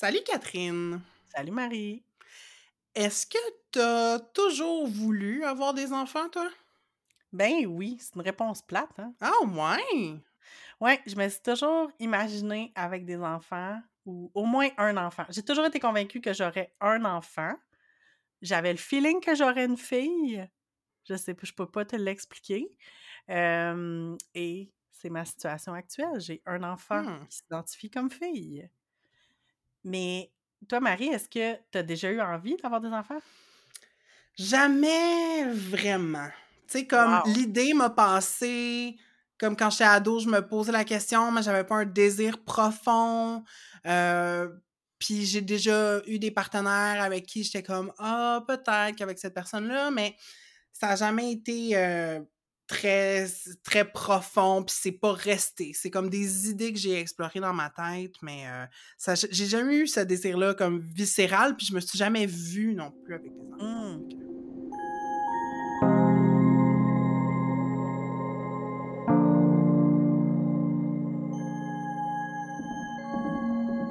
Salut Catherine. Salut Marie. Est-ce que t'as toujours voulu avoir des enfants, toi? Ben oui, c'est une réponse plate, hein? Ah ouais! Ouais, je me suis toujours imaginée avec des enfants ou au moins un enfant. J'ai toujours été convaincue que j'aurais un enfant. J'avais le feeling que j'aurais une fille. Je sais pas, je peux pas te l'expliquer. Euh, et c'est ma situation actuelle. J'ai un enfant Hmm. qui s'identifie comme fille. Mais toi, Marie, est-ce que tu as déjà eu envie d'avoir des enfants? Jamais vraiment. Tu sais, comme Wow. l'idée m'a passé, comme quand j'étais ado, je me posais la question, mais j'avais pas un désir profond. Euh, puis j'ai déjà eu des partenaires avec qui j'étais comme Ah, peut-être qu'avec cette personne-là, mais ça n'a jamais été euh, très, très profond, puis c'est pas resté. C'est comme des idées que j'ai explorées dans ma tête, mais euh, ça, j'ai jamais eu ce désir-là comme viscéral, puis je me suis jamais vue non plus avec des enfants. Fait que-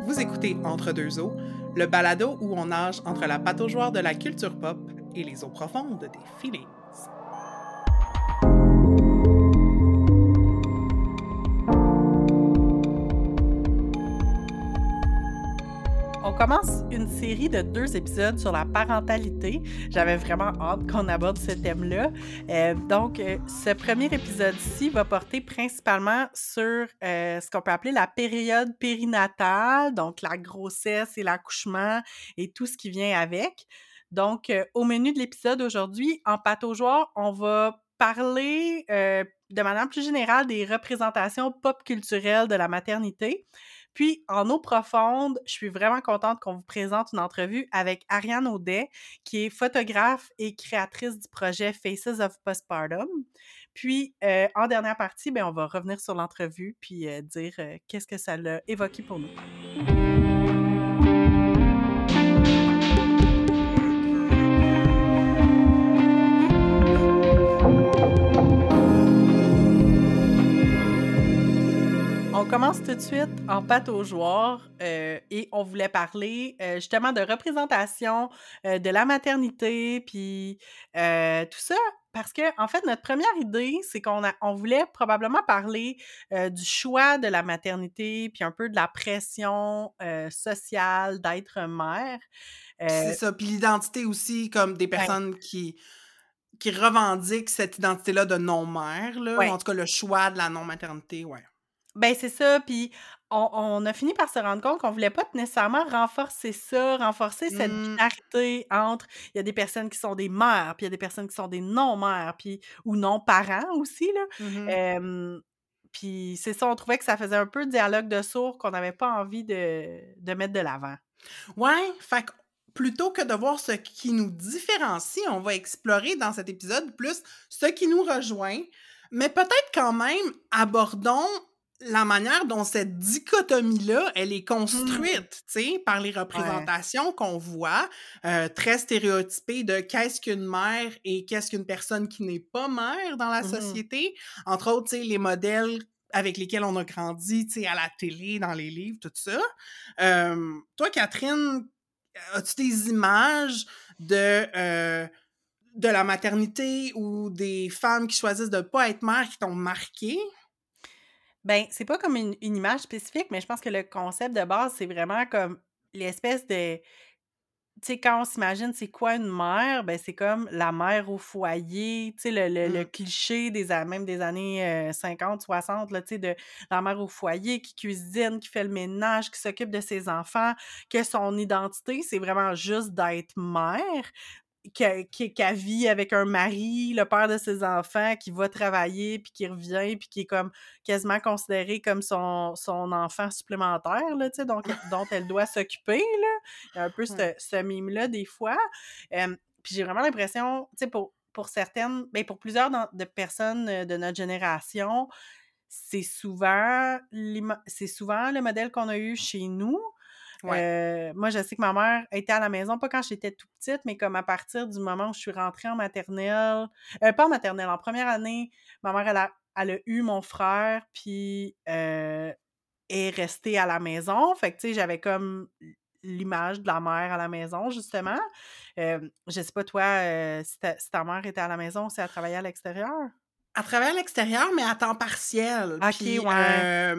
Vous écoutez Entre deux eaux, le balado où on nage entre la pataugeoire de la culture pop et les eaux profondes des feelings. Commence une série de deux épisodes sur la parentalité. J'avais vraiment hâte qu'on aborde ce thème-là. Euh, donc, euh, ce premier épisode-ci va porter principalement sur euh, ce qu'on peut appeler la période périnatale, donc la grossesse et l'accouchement et tout ce qui vient avec. Donc, au menu de l'épisode aujourd'hui, en pataugeoire, on va parler de manière plus générale des représentations pop culturelles de la maternité. Puis, en eau profonde, je suis vraiment contente qu'on vous présente une entrevue avec Ariane Audet, qui est photographe et créatrice du projet Faces of Postpartum. Puis, euh, en dernière partie, ben, on va revenir sur l'entrevue puis euh, dire euh, qu'est-ce que ça l'a évoqué pour nous. On commence tout de suite en pataugeoire euh, et on voulait parler euh, justement de représentation euh, de la maternité puis tout ça parce que en fait notre première idée c'est qu'on a on voulait probablement parler du choix de la maternité puis un peu de la pression sociale d'être mère. C'est ça. Puis l'identité aussi, comme des personnes qui, qui revendiquent cette identité-là de non-mère, là, Ouais. en tout cas le choix de la non-maternité, ouais. Ben, c'est ça, puis on, on a fini par se rendre compte qu'on voulait pas nécessairement renforcer ça, renforcer cette Mm. binarité entre il y a des personnes qui sont des mères, puis il y a des personnes qui sont des non-mères, puis ou non-parents aussi, là. Euh, puis c'est ça, on trouvait que ça faisait un peu dialogue de sourds qu'on n'avait pas envie de, de mettre de l'avant. Ouais, fait que plutôt que de voir ce qui nous différencie, on va explorer dans cet épisode plus ce qui nous rejoint, mais peut-être quand même abordons la manière dont cette dichotomie-là, elle est construite, tu sais, par les représentations qu'on voit, euh, très stéréotypées de qu'est-ce qu'une mère et qu'est-ce qu'une personne qui n'est pas mère dans la Mhm. société. Entre autres, tu sais, les modèles avec lesquels on a grandi, tu sais, à la télé, dans les livres, tout ça. Euh, toi, Catherine, as-tu des images de, euh, de la maternité ou des femmes qui choisissent de ne pas être mères qui t'ont marqué? Ben, c'est pas comme une, une image spécifique, mais je pense que le concept de base, c'est vraiment comme l'espèce de. Tu sais, quand on s'imagine c'est quoi une mère, ben c'est comme la mère au foyer, tu sais, le, le- le Mm. cliché des même des années euh, 50, 60, là, tu sais, de la mère au foyer qui cuisine, qui fait le ménage, qui s'occupe de ses enfants, que son identité, c'est vraiment juste d'être mère qui- qu'elle vit avec un mari, le père de ses enfants, qui va travailler, puis qui revient, puis qui est comme quasiment considéré comme son, son enfant supplémentaire, là, donc, dont elle doit s'occuper. Il y a un peu ce, ce mime-là, des fois. Euh, puis j'ai vraiment l'impression, tu sais, pour, pour certaines, ben pour plusieurs dans- de personnes euh, de notre génération, c'est souvent, souvent le modèle qu'on a eu chez nous. Ouais. Euh, moi, je sais que ma mère était à la maison, pas quand j'étais tout petite, mais comme à partir du moment où je suis rentrée en maternelle, euh, pas en maternelle, en première année, ma mère, elle a, elle a eu mon frère, puis euh, est restée à la maison. Fait que, tu sais, j'avais comme l'image de la mère à la maison, justement. Je sais pas, toi, si, ta, mère était à la maison ou si elle travaillait à l'extérieur? Elle travaillait à l'extérieur, mais à temps partiel. OK, ouais.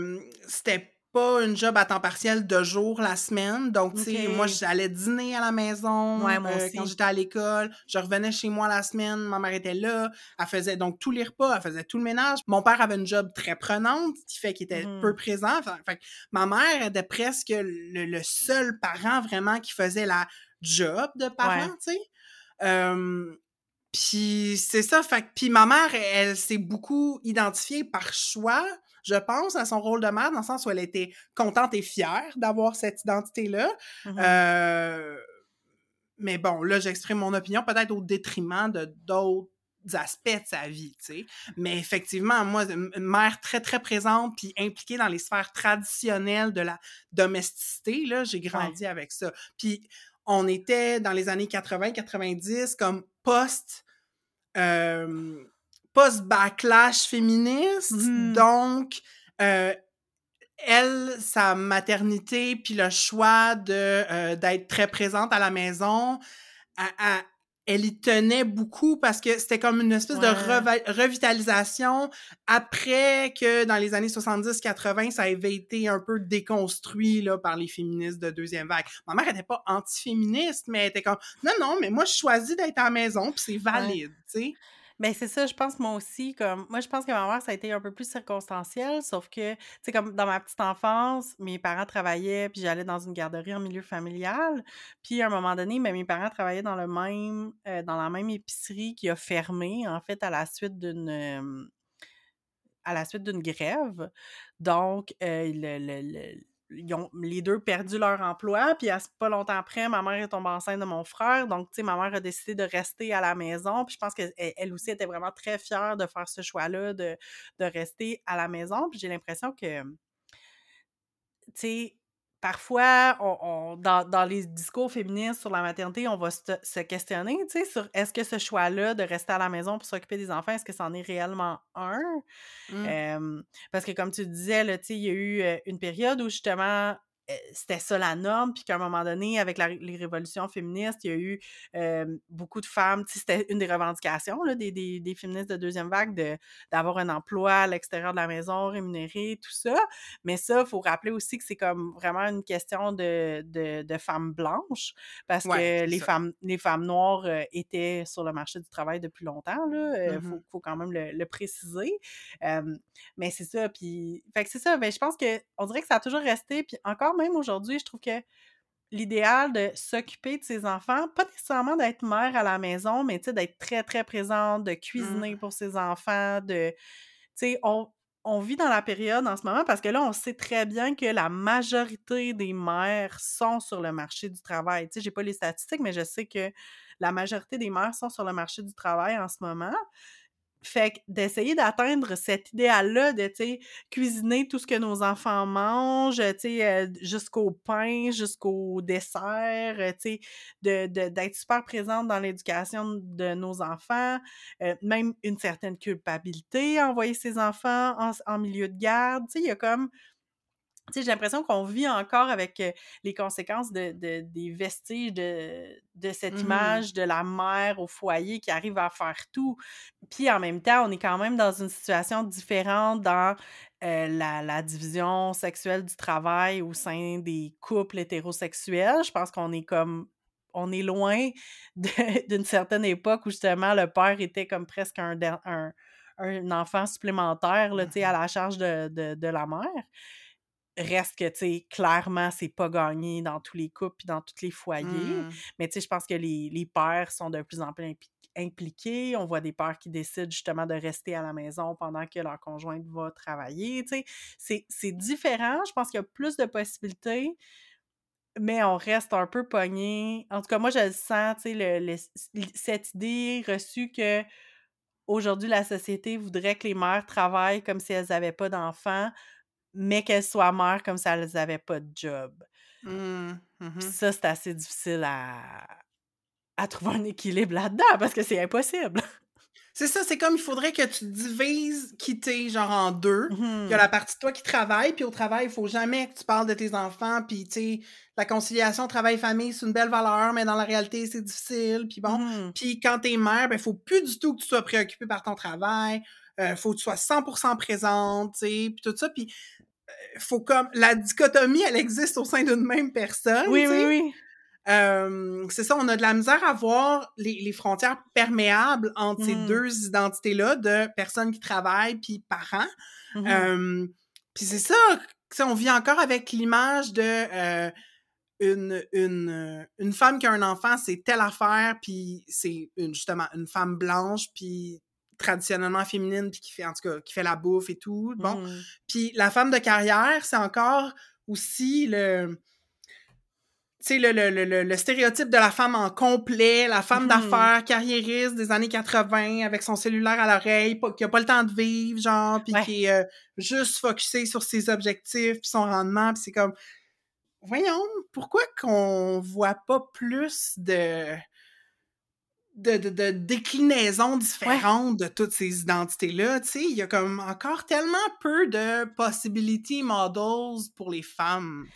c'était pas une job à temps partiel de jour la semaine. Donc, tu sais, moi, j'allais dîner à la maison euh, quand j'étais à l'école. Je revenais chez moi la semaine, ma mère était là. Elle faisait donc tous les repas, elle faisait tout le ménage. Mon père avait une job très prenante, qui fait qu'il était peu mmh. présent. Fait, ma mère était presque le, seul parent vraiment qui faisait la job de parent, tu sais. puis c'est ça, fait puis ma mère, elle s'est beaucoup identifiée par choix je pense, à son rôle de mère, dans le sens où elle était contente et fière d'avoir cette identité-là. Mmh euh, mais bon, là, j'exprime mon opinion peut-être au détriment de d'autres aspects de sa vie, tu sais. Mais effectivement, moi, une mère très, très présente puis impliquée dans les sphères traditionnelles de la domesticité, là, j'ai grandi avec ça. Puis on était dans les années 80-90 comme post... Euh, post-backlash féministe. Mmh donc, euh, elle, sa maternité, puis le choix de euh, d'être très présente à la maison, elle y tenait beaucoup parce que c'était comme une espèce de revitalisation après que dans les années 70-80, ça avait été un peu déconstruit là, par les féministes de deuxième vague. Ma mère n'était pas anti-féministe, mais elle était comme non, non, mais moi je choisis d'être à la maison, puis c'est valide, tu sais. Ben, c'est ça, je pense moi aussi, comme moi je pense que ma mère, ça a été un peu plus circonstanciel, sauf que, tu sais, comme dans ma petite enfance, mes parents travaillaient, puis j'allais dans une garderie en milieu familial. Puis à un moment donné, ben, mes parents travaillaient dans le même euh, dans la même épicerie qui a fermé, en fait, à la suite d'une à la suite d'une grève. Donc, euh, le, les deux perdu leur emploi, puis pas longtemps après, ma mère est tombée enceinte de mon frère, donc, tu sais, ma mère a décidé de rester à la maison, puis je pense qu'elle elle aussi était vraiment très fière de faire ce choix-là, de, de rester à la maison, puis j'ai l'impression que, tu sais, parfois, on, dans, les discours féministes sur la maternité, on va se, questionner, tu sais, sur est-ce que ce choix-là de rester à la maison pour s'occuper des enfants, est-ce que c'en est réellement un? Mmh. parce que comme tu disais, tu sais, il y a eu une période où justement, c'était ça la norme, puis qu'à un moment donné, avec les révolutions féministes, il y a eu beaucoup de femmes, c'était une des revendications là, des, des, féministes de deuxième vague d'avoir un emploi à l'extérieur de la maison, rémunéré, tout ça. Mais ça, il faut rappeler aussi que c'est comme vraiment une question de, de, femmes blanches, parce que les femmes, les femmes noires étaient sur le marché du travail depuis longtemps, il mmh faut, quand même le, préciser. mais c'est ça, puis, fait que c'est ça, ben, je pense que on dirait que ça a toujours resté, puis encore même aujourd'hui, je trouve que l'idéal de s'occuper de ses enfants, pas nécessairement d'être mère à la maison, mais d'être très, très présente, de cuisiner mmh. pour ses enfants, de. Tu sais, on, on vit dans la période en ce moment parce que là, on sait très bien que la majorité des mères sont sur le marché du travail. Tu sais, j'ai pas les statistiques, mais je sais que la majorité des mères sont sur le marché du travail en ce moment. Fait d'essayer d'atteindre cet idéal-là de, cuisiner tout ce que nos enfants mangent, euh, jusqu'au pain, jusqu'au dessert, euh, tu d'être de, super présente dans l'éducation de nos enfants, euh, même une certaine culpabilité à envoyer ses enfants en, en milieu de garde, tu sais, il y a comme j'ai l'impression qu'on vit encore avec les conséquences de, des vestiges de, de cette mmh image de la mère au foyer qui arrive à faire tout. Puis en même temps, on est quand même dans une situation différente dans la, la, division sexuelle du travail au sein des couples hétérosexuels. Je pense qu'on est comme on est loin d'une certaine époque où justement le père était comme presque un, un, un enfant supplémentaire là, à mmh la charge de, de la mère. Reste que, tu sais, clairement, c'est pas gagné dans tous les couples et dans tous les foyers. Mmh. Mais, tu sais, je pense que les, les, pères sont de plus en plus impliqués. On voit des pères qui décident justement de rester à la maison pendant que leur conjointe va travailler. Tu sais, c'est différent. Je pense qu'il y a plus de possibilités, mais on reste un peu pogné. En tout cas, moi, je le sens, tu sais, cette idée reçue que aujourd'hui, la société voudrait que les mères travaillent comme si elles n'avaient pas d'enfants mais qu'elles soient mères comme si elles n'avaient pas de job. Mmh, mmh ça, c'est assez difficile à, à trouver un équilibre là-dedans parce que c'est impossible. C'est ça, c'est comme il faudrait que tu divises quitter genre en deux. Il y a Mhm. la partie de toi qui travaille, puis au travail, il faut jamais que tu parles de tes enfants, puis tu sais, la conciliation travail-famille, c'est une belle valeur, mais dans la réalité, c'est difficile, puis bon. Puis quand t'es mère, ben faut plus du tout que tu sois préoccupée par ton travail, euh, faut que tu sois 100% présente, tu sais, puis tout ça, puis euh, faut comme... La dichotomie, elle existe au sein d'une même personne, Oui, oui, oui. Euh, c'est ça, on a de la misère à voir les, les frontières perméables entre ces Mhm. deux identités-là de personnes qui travaillent puis parents. Euh, puis c'est ça, on vit encore avec l'image de euh, une, une, une femme qui a un enfant, c'est telle affaire, puis c'est une, justement une femme blanche, puis traditionnellement féminine, puis qui fait, en tout cas, qui fait la bouffe et tout. Bon. Mhm. Puis la femme de carrière, c'est encore aussi le. Tu sais, le, le, le, le- le stéréotype de la femme en complet, la femme Mhm. d'affaires, carriériste des années 80, avec son cellulaire à l'oreille, qui a pas le temps de vivre, genre, puis Ouais. qui est euh, juste focusée sur ses objectifs, puis son rendement, puis c'est comme. Voyons, pourquoi qu'on voit pas plus de. De, de, de déclinaisons différentes de toutes ces identités-là, il y a comme encore tellement peu de possibility models pour les femmes.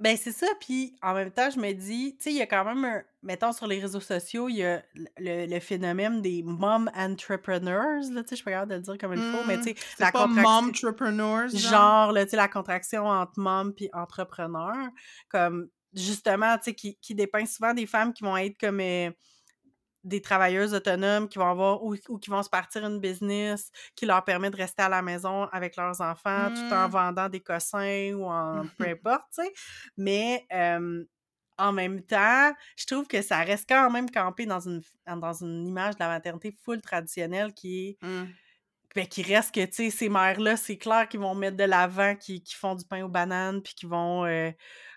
Ben, c'est ça, puis en même temps, je me dis, tu sais, il y a quand même un... Mettons, sur les réseaux sociaux, il y a le, le phénomène des mom entrepreneurs, là, tu sais, je suis pas de le dire comme il faut, mais tu sais, C'est pas mom entrepreneurs, genre? genre, là, tu sais, la contraction entre mom puis entrepreneur, comme, justement, tu sais, qui, qui dépeint souvent des femmes qui vont être comme euh, des travailleuses autonomes, qui vont avoir, ou, ou qui vont se partir une business qui leur permet de rester à la maison avec leurs enfants tout en Mm. vendant des cossins ou en peu importe, tu sais. Mais euh, en même temps, je trouve que ça reste quand même campé dans une, dans une image de la maternité full traditionnelle qui est Mm. ben, qui reste que, tu sais, ces mères-là, c'est clair qu'ils vont mettre de l'avant, qui, qui font du pain aux bananes, puis qui vont euh,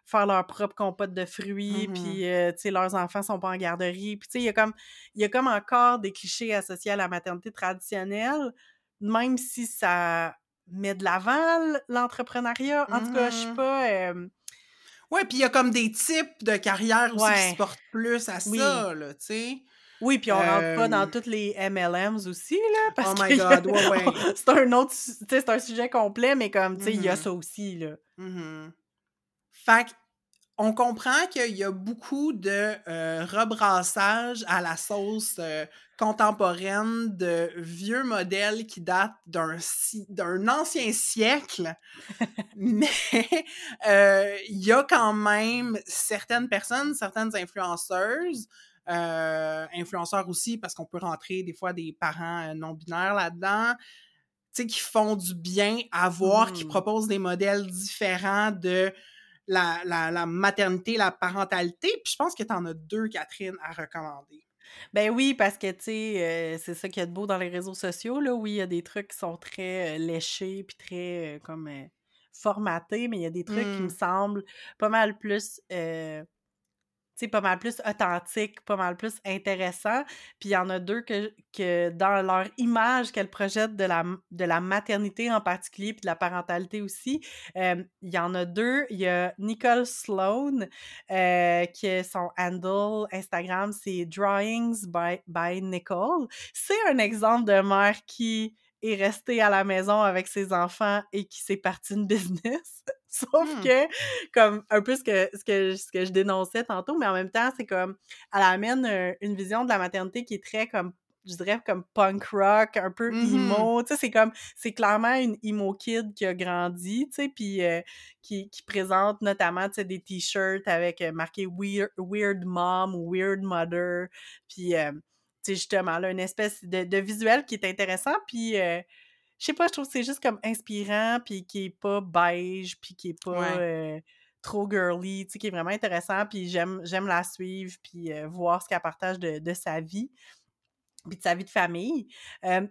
faire leur propre compote de fruits, Mhm. puis, euh, tu sais, leurs enfants sont pas en garderie. Puis, tu sais, il y, a comme- y a comme encore des clichés associés à la maternité traditionnelle, même si ça met de l'avant l'entrepreneuriat. En tout cas, je suis Mhm. pas... euh, Ouais, puis il y a comme des types de carrières aussi qui se portent plus à Oui. ça, là, tu sais. Oui, puis on rentre pas dans Euh, toutes les MLMs aussi, là, parce Oh my que God, ouais, ouais. c'est un autre... c'est un sujet complet, mais comme, tu sais, il y a Mhm. ça aussi, là. Fait on comprend qu'il y a beaucoup de euh, rebrassage à la sauce euh, contemporaine de vieux modèles qui datent d'un si- d'un ancien siècle. Mais euh, il y a quand même certaines personnes, certaines influenceuses, influenceurs aussi, parce qu'on peut rentrer des fois des parents non-binaires là-dedans, tu sais, qui font du bien à voir, qui Mhm. proposent des modèles différents de la, la, la maternité, la parentalité. Puis je pense que tu en as deux, Catherine, à recommander. Ben oui, parce que, tu sais, euh, c'est ça qu'il y a de beau dans les réseaux sociaux, là. Oui, il y a des trucs qui sont très euh, léchés, puis très, euh, comme, formatés, mais il y a des trucs qui me Mm. semblent pas mal plus... pas mal plus authentiques, pas mal plus intéressants. Puis il y en a deux que, que dans leur image qu'elles projettent de la, de la maternité en particulier, puis de la parentalité aussi, il y en a deux. Il y a Nicole Sloan, euh, qui son handle Instagram, c'est Drawings by, by Nicole. C'est un exemple de mère qui est restée à la maison avec ses enfants et qui s'est partie une business. Sauf Hmm. que, comme un peu ce que, ce, que, ce que je dénonçais tantôt, mais en même temps, c'est comme, elle amène une vision de la maternité qui est très comme je dirais comme punk rock, un peu Mhm. emo, tu sais, c'est comme, c'est clairement une emo kid qui a grandi, tu sais, puis euh, qui, qui présente notamment, tu sais, des t-shirts avec euh, marqué weird, weird Mom ou Weird Mother, puis, euh, sais, justement, là, une espèce de, de visuel qui est intéressant, puis, euh, je sais pas, je trouve que c'est juste comme inspirant, puis qui est pas beige, puis qui est pas... Ouais. euh, trop girly, tu sais, qui est vraiment intéressant, puis j'aime j'aime la suivre, puis euh, voir ce qu'elle partage de, de sa vie puis de sa vie de famille.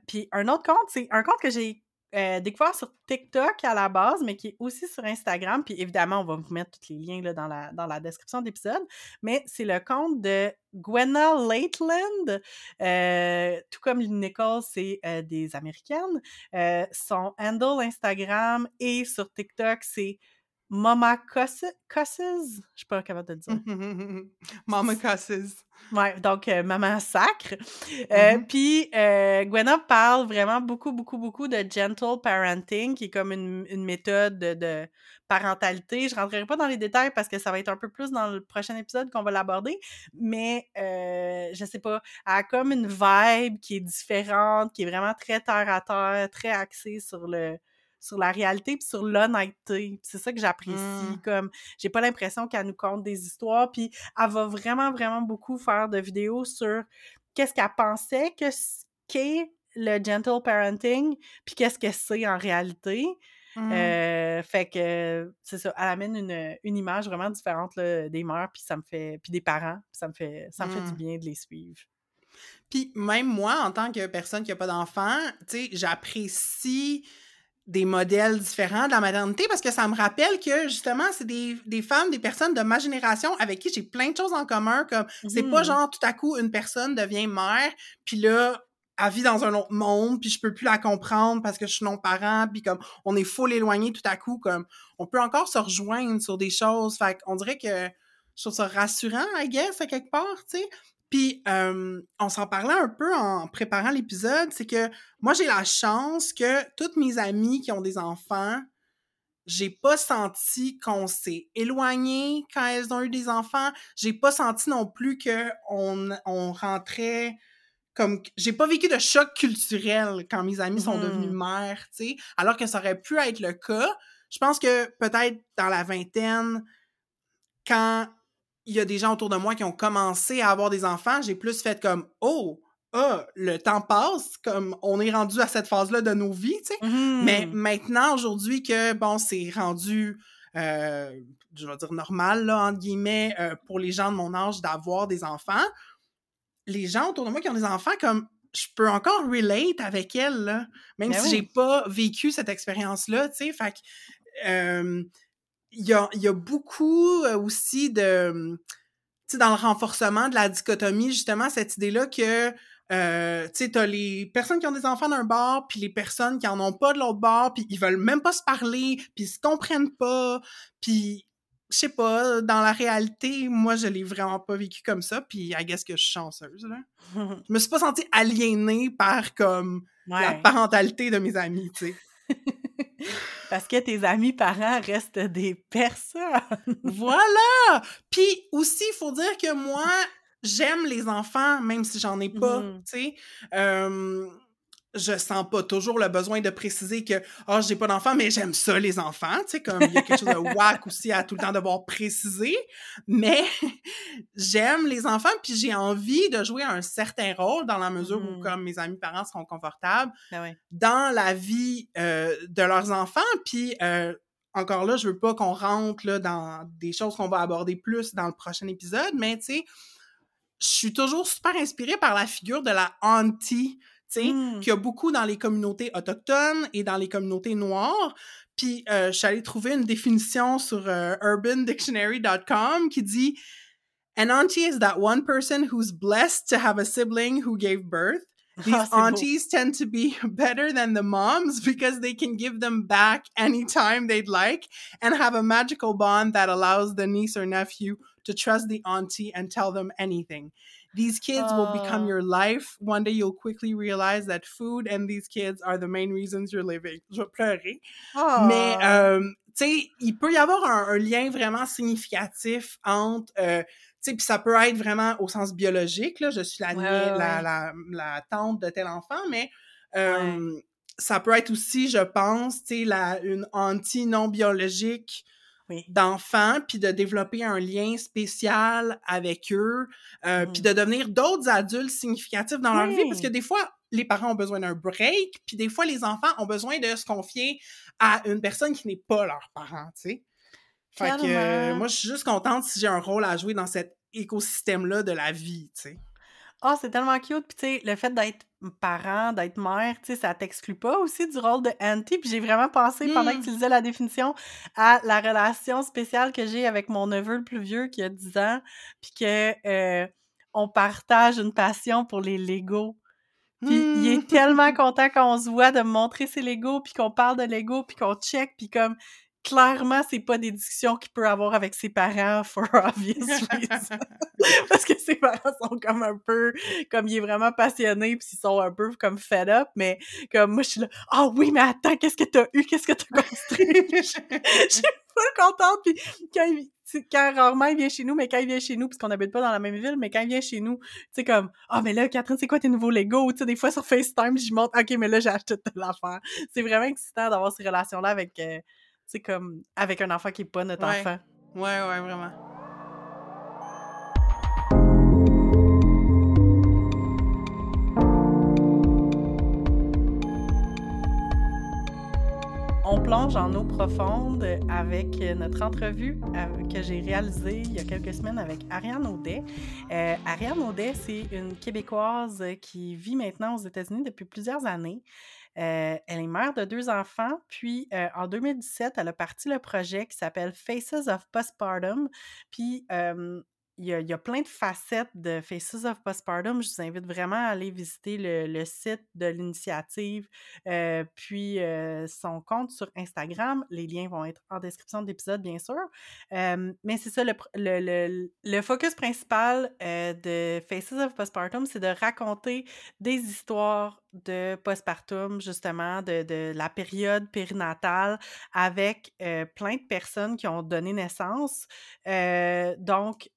Puis un autre compte, c'est un compte que j'ai euh, découvert sur TikTok à la base, mais qui est aussi sur Instagram. Puis évidemment, on va vous mettre tous les liens là, dans, la, dans la description de l'épisode. Mais c'est le compte de Gwenna Laitland. Euh, tout comme Nicole, c'est euh, des Américaines. Euh, son handle Instagram et sur TikTok, c'est Mama Cusses, je suis pas capable de le dire. Mama Cusses. Ouais, donc euh, maman sacre. Euh, Mm-hmm. Puis euh, Gwenna parle vraiment beaucoup, beaucoup, beaucoup de gentle parenting, qui est comme une, une méthode de, de parentalité. Je rentrerai pas dans les détails parce que ça va être un peu plus dans le prochain épisode qu'on va l'aborder, mais euh, je sais pas, elle a comme une vibe qui est différente, qui est vraiment très terre à terre, très axée sur le sur la réalité puis sur l'honnêteté. C'est ça que j'apprécie. Mm. Comme j'ai pas l'impression qu'elle nous conte des histoires, puis elle va vraiment vraiment beaucoup faire de vidéos sur qu'est-ce qu'elle pensait que qu'est le gentle parenting, puis qu'est-ce que c'est en réalité. Mm. Euh, fait que c'est ça, elle amène une, une image vraiment différente là, des mères, puis ça me fait, puis des parents, puis ça me fait, ça me fait du Mm. bien de les suivre. Puis même moi, en tant que personne qui n'a pas d'enfant, tu sais, j'apprécie des modèles différents de la maternité parce que ça me rappelle que justement, c'est des, des femmes, des personnes de ma génération avec qui j'ai plein de choses en commun. Comme c'est pas Mhm. genre tout à coup une personne devient mère, puis là, elle vit dans un autre monde, puis je peux plus la comprendre parce que je suis non-parent, puis comme on est full éloigné tout à coup, comme on peut encore se rejoindre sur des choses. Fait qu'on dirait que je trouve ça rassurant, I guess, à quelque part, tu sais. Puis, euh, on s'en parlait un peu en préparant l'épisode, c'est que moi, j'ai la chance que toutes mes amies qui ont des enfants, j'ai pas senti qu'on s'est éloigné quand elles ont eu des enfants. J'ai pas senti non plus que on, rentrait comme j'ai pas vécu de choc culturel quand mes amis sont Mhm. devenus mères, tu sais, alors que ça aurait pu être le cas. Je pense que peut-être dans la vingtaine, quand il y a des gens autour de moi qui ont commencé à avoir des enfants, j'ai plus fait comme oh, ah, le temps passe, comme on est rendu à cette phase-là de nos vies, tu sais. Mais Mhm. maintenant, aujourd'hui, que bon, c'est rendu, euh, je vais dire normal, là, entre guillemets, euh, pour les gens de mon âge d'avoir des enfants, les gens autour de moi qui ont des enfants, comme je peux encore relate avec elles, là, même Ben si oui. j'ai pas vécu cette expérience-là, tu sais. Fait que, euh, il y a, il y a beaucoup euh, aussi de, tu sais, dans le renforcement de la dichotomie, justement, cette idée-là que, euh, tu sais, t'as les personnes qui ont des enfants d'un bord, puis les personnes qui en ont pas de l'autre bord, puis ils veulent même pas se parler, puis ils se comprennent pas, puis je sais pas, dans la réalité, moi, je l'ai vraiment pas vécu comme ça, puis I guess que je suis chanceuse, là. Je me suis pas sentie aliénée par, comme, la parentalité de mes amis, tu sais. Parce que tes amis parents restent des personnes. Voilà! Puis aussi, il faut dire que moi, j'aime les enfants, même si j'en ai pas, Mhm. tu sais. Euh, je sens pas toujours le besoin de préciser que « Ah, j'ai pas d'enfants, mais j'aime ça, les enfants », tu sais, comme il y a quelque chose de whack aussi à tout le temps devoir préciser. Mais j'aime les enfants, puis j'ai envie de jouer un certain rôle dans la mesure où, Mhm. comme mes amis parents seront confortables, Ben ouais. dans la vie euh, de leurs enfants. Puis euh, encore là, je veux pas qu'on rentre là, dans des choses qu'on va aborder plus dans le prochain épisode, mais tu sais, je suis toujours super inspirée par la figure de la auntie, Mm. qu'il y a beaucoup dans les communautés autochtones et dans les communautés noires. Puis euh, allée trouver une définition sur euh, urbandictionary.com qui dit An auntie is that one person who's blessed to have a sibling who gave birth. These Ah, c'est beau. aunties tend to be better than the moms because they can give them back anytime they'd like and have a magical bond that allows the niece or nephew to trust the auntie and tell them anything. These kids will become Oh. your life. One day you'll quickly realize that food and these kids are the main reasons you're living. Je vais pleurer. Mais, Ah. euh, tu sais, il peut y avoir un, un lien vraiment significatif entre, euh, tu sais, puis ça peut être vraiment au sens biologique, là, je suis la, Ouais, niè- ouais, la, la, la tante de tel enfant, mais euh, ça peut être aussi, je pense, tu sais, une auntie non biologique Oui. d'enfants, puis de développer un lien spécial avec eux, euh, Mhm. puis de devenir d'autres adultes significatifs dans leur vie, parce que des fois, les parents ont besoin d'un break, puis des fois, les enfants ont besoin de se confier à une personne qui n'est pas leur parent, tu sais. Fait que euh, moi, je suis juste contente si j'ai un rôle à jouer dans cet écosystème-là de la vie, tu sais. Ah, c'est tellement cute. Puis, tu sais, le fait d'être parent, d'être mère, tu sais, ça t'exclut pas aussi du rôle de auntie? Puis, j'ai vraiment pensé, pendant que tu disais la définition, à la relation spéciale que j'ai avec mon neveu le plus vieux qui a 10 ans. Puis que euh, on partage une passion pour les Legos. Puis, il est Mm. tellement content quand on se voit de me montrer ses Legos, puis qu'on parle de Legos, puis qu'on check, puis comme clairement, c'est pas des discussions qu'il peut avoir avec ses parents for obvious reasons. Parce que ses parents sont comme un peu, comme il est vraiment passionné, puis ils sont un peu comme fed up, mais comme moi, je suis là, ah oh, oui, mais attends, qu'est-ce que t'as eu, qu'est-ce que t'as construit? Je suis pas contente, puis quand il, quand rarement il vient chez nous, mais quand il vient chez nous, puisqu'on n'habite pas dans la même ville, mais quand il vient chez nous, tu sais, comme, ah, oh, mais là, Catherine, c'est quoi tes nouveaux Lego? Tu sais, des fois sur FaceTime, je montre, OK, mais là, j'ai acheté toute l'affaire. C'est vraiment excitant d'avoir ces relations-là avec, euh, sais, comme, avec un enfant qui n'est pas notre enfant. Ouais, ouais, vraiment. On plonge en eau profonde avec notre entrevue euh, que j'ai réalisée il y a quelques semaines avec Ariane Audet. Euh, Ariane Audet, c'est une Québécoise qui vit maintenant aux États-Unis depuis plusieurs années. Elle est mère de deux enfants, puis en 2017, elle a parti le projet qui s'appelle Faces of Postpartum. Puis il y, a, plein de facettes de Faces of Postpartum. Je vous invite vraiment à aller visiter le, site de l'initiative, puis son compte sur Instagram. Les liens vont être en description de l'épisode, bien sûr. Mais c'est ça, le, focus principal de Faces of Postpartum, c'est de raconter des histoires de postpartum, justement, de, la période périnatale avec plein de personnes qui ont donné naissance. donc,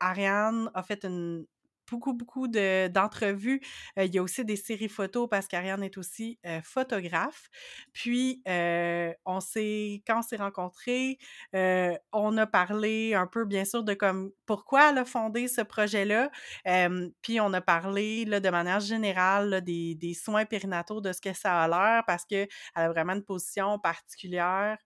Ariane a fait une, beaucoup, beaucoup d'entrevues. il y a aussi des séries photos parce qu'Ariane est aussi photographe. Puis, on s'est, quand on s'est rencontrés, on a parlé un peu, bien sûr, de comme pourquoi elle a fondé ce projet-là. puis, on a parlé là, de manière générale des, des, soins périnataux, de ce que ça a l'air parce qu'elle a vraiment une position particulière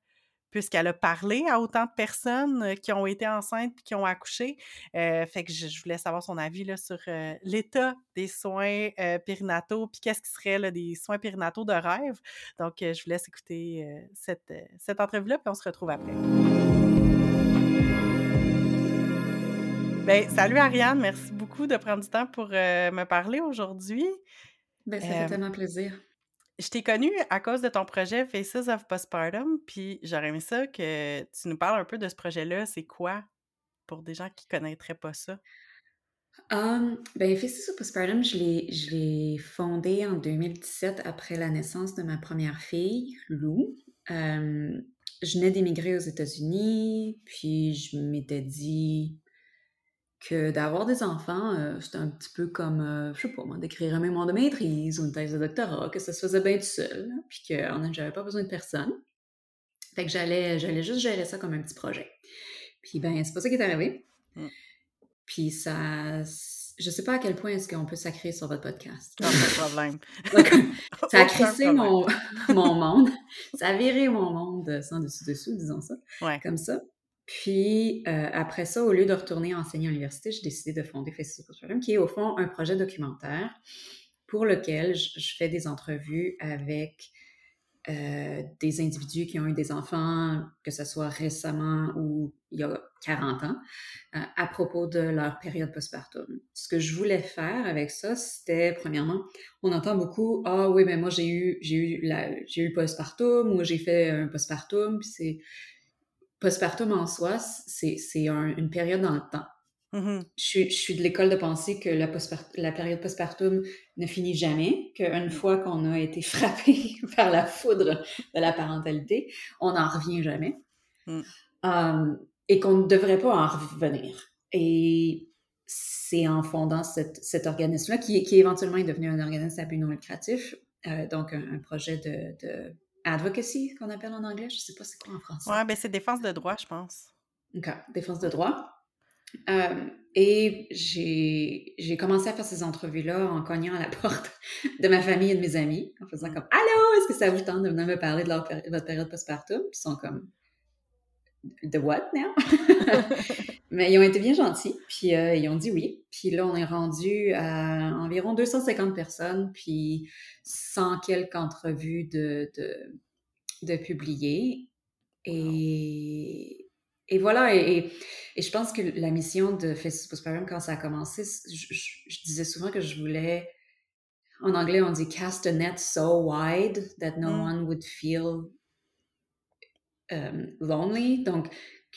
puisqu'elle a parlé à autant de personnes qui ont été enceintes et qui ont accouché. fait que je, voulais savoir son avis là, sur l'état des soins périnataux, puis qu'est-ce qui serait là, des soins périnataux de rêve. Donc, je vous laisse écouter cette, cette entrevue-là, puis on se retrouve après. Ben, salut Ariane, merci beaucoup de prendre du temps pour me parler aujourd'hui. Ben, ça fait tellement plaisir je t'ai connu à cause de ton projet Faces of Postpartum, puis j'aurais aimé ça que tu nous parles un peu de ce projet-là. C'est quoi pour des gens qui connaîtraient pas ça? Ben, Faces of Postpartum, je l'ai fondé en 2017 après la naissance de ma première fille, Lou. je venais d'émigrer aux États-Unis, puis je m'étais dit, que d'avoir des enfants, euh, c'était un petit peu comme, euh, je sais pas moi, d'écrire un mémoire de maîtrise ou une thèse de doctorat, que ça se faisait bien tout seul, puis que j'avais pas besoin de personne. Fait que j'allais, j'allais juste gérer ça comme un petit projet. Puis ben, c'est pas ça qui est arrivé. Mm. Puis ça, je sais pas à quel point est-ce qu'on peut s'accréer sur votre podcast. Pas de problème. ça a crissé mon, mon monde. Ça a viré mon monde sans dessus-dessous, disons ça. Ouais. Comme ça. Puis euh, après ça, au lieu de retourner enseigner à l'université, j'ai décidé de fonder Faces of qui est au fond un projet documentaire pour lequel je, fais des entrevues avec euh, des individus qui ont eu des enfants, que ce soit récemment ou il y a 40 ans, euh, à propos de leur période postpartum. Ce que je voulais faire avec ça, c'était, premièrement, on entend beaucoup, ah oui, mais moi j'ai eu, j'ai eu, postpartum, ou j'ai fait un postpartum, puis c'est, postpartum en soi, c'est une période dans le temps. Mm-hmm. je, suis, de l'école de penser que la, la période postpartum ne finit jamais, qu'une fois qu'on a été frappé par la foudre de la parentalité, on n'en revient jamais. Mm. Um, et qu'on ne devrait pas en revenir. Et c'est en fondant cet organisme-là, qui, qui éventuellement est devenu un organisme à but non lucratif, euh, donc un, projet de advocacy, qu'on appelle en anglais? Je ne sais pas c'est quoi en français. Oui, ben c'est défense de droit, je pense. OK, défense de droit. Euh, et j'ai commencé à faire ces entrevues-là en cognant à la porte de ma famille et de mes amis, en faisant comme Allô, est-ce que ça vous tente de venir me parler de votre période postpartum? Ils sont comme The what now? Mais ils ont été bien gentils, puis euh, ils ont dit oui. Puis là, on est rendu à environ 250 personnes, puis 100 quelques entrevues de, de, de publiées. Et, et voilà, et, et, je pense que la mission de Facebook Postpartum, quand ça a commencé, je, disais souvent que je voulais, en anglais, on dit cast a net so wide that no mm. one would feel euh, lonely. Donc,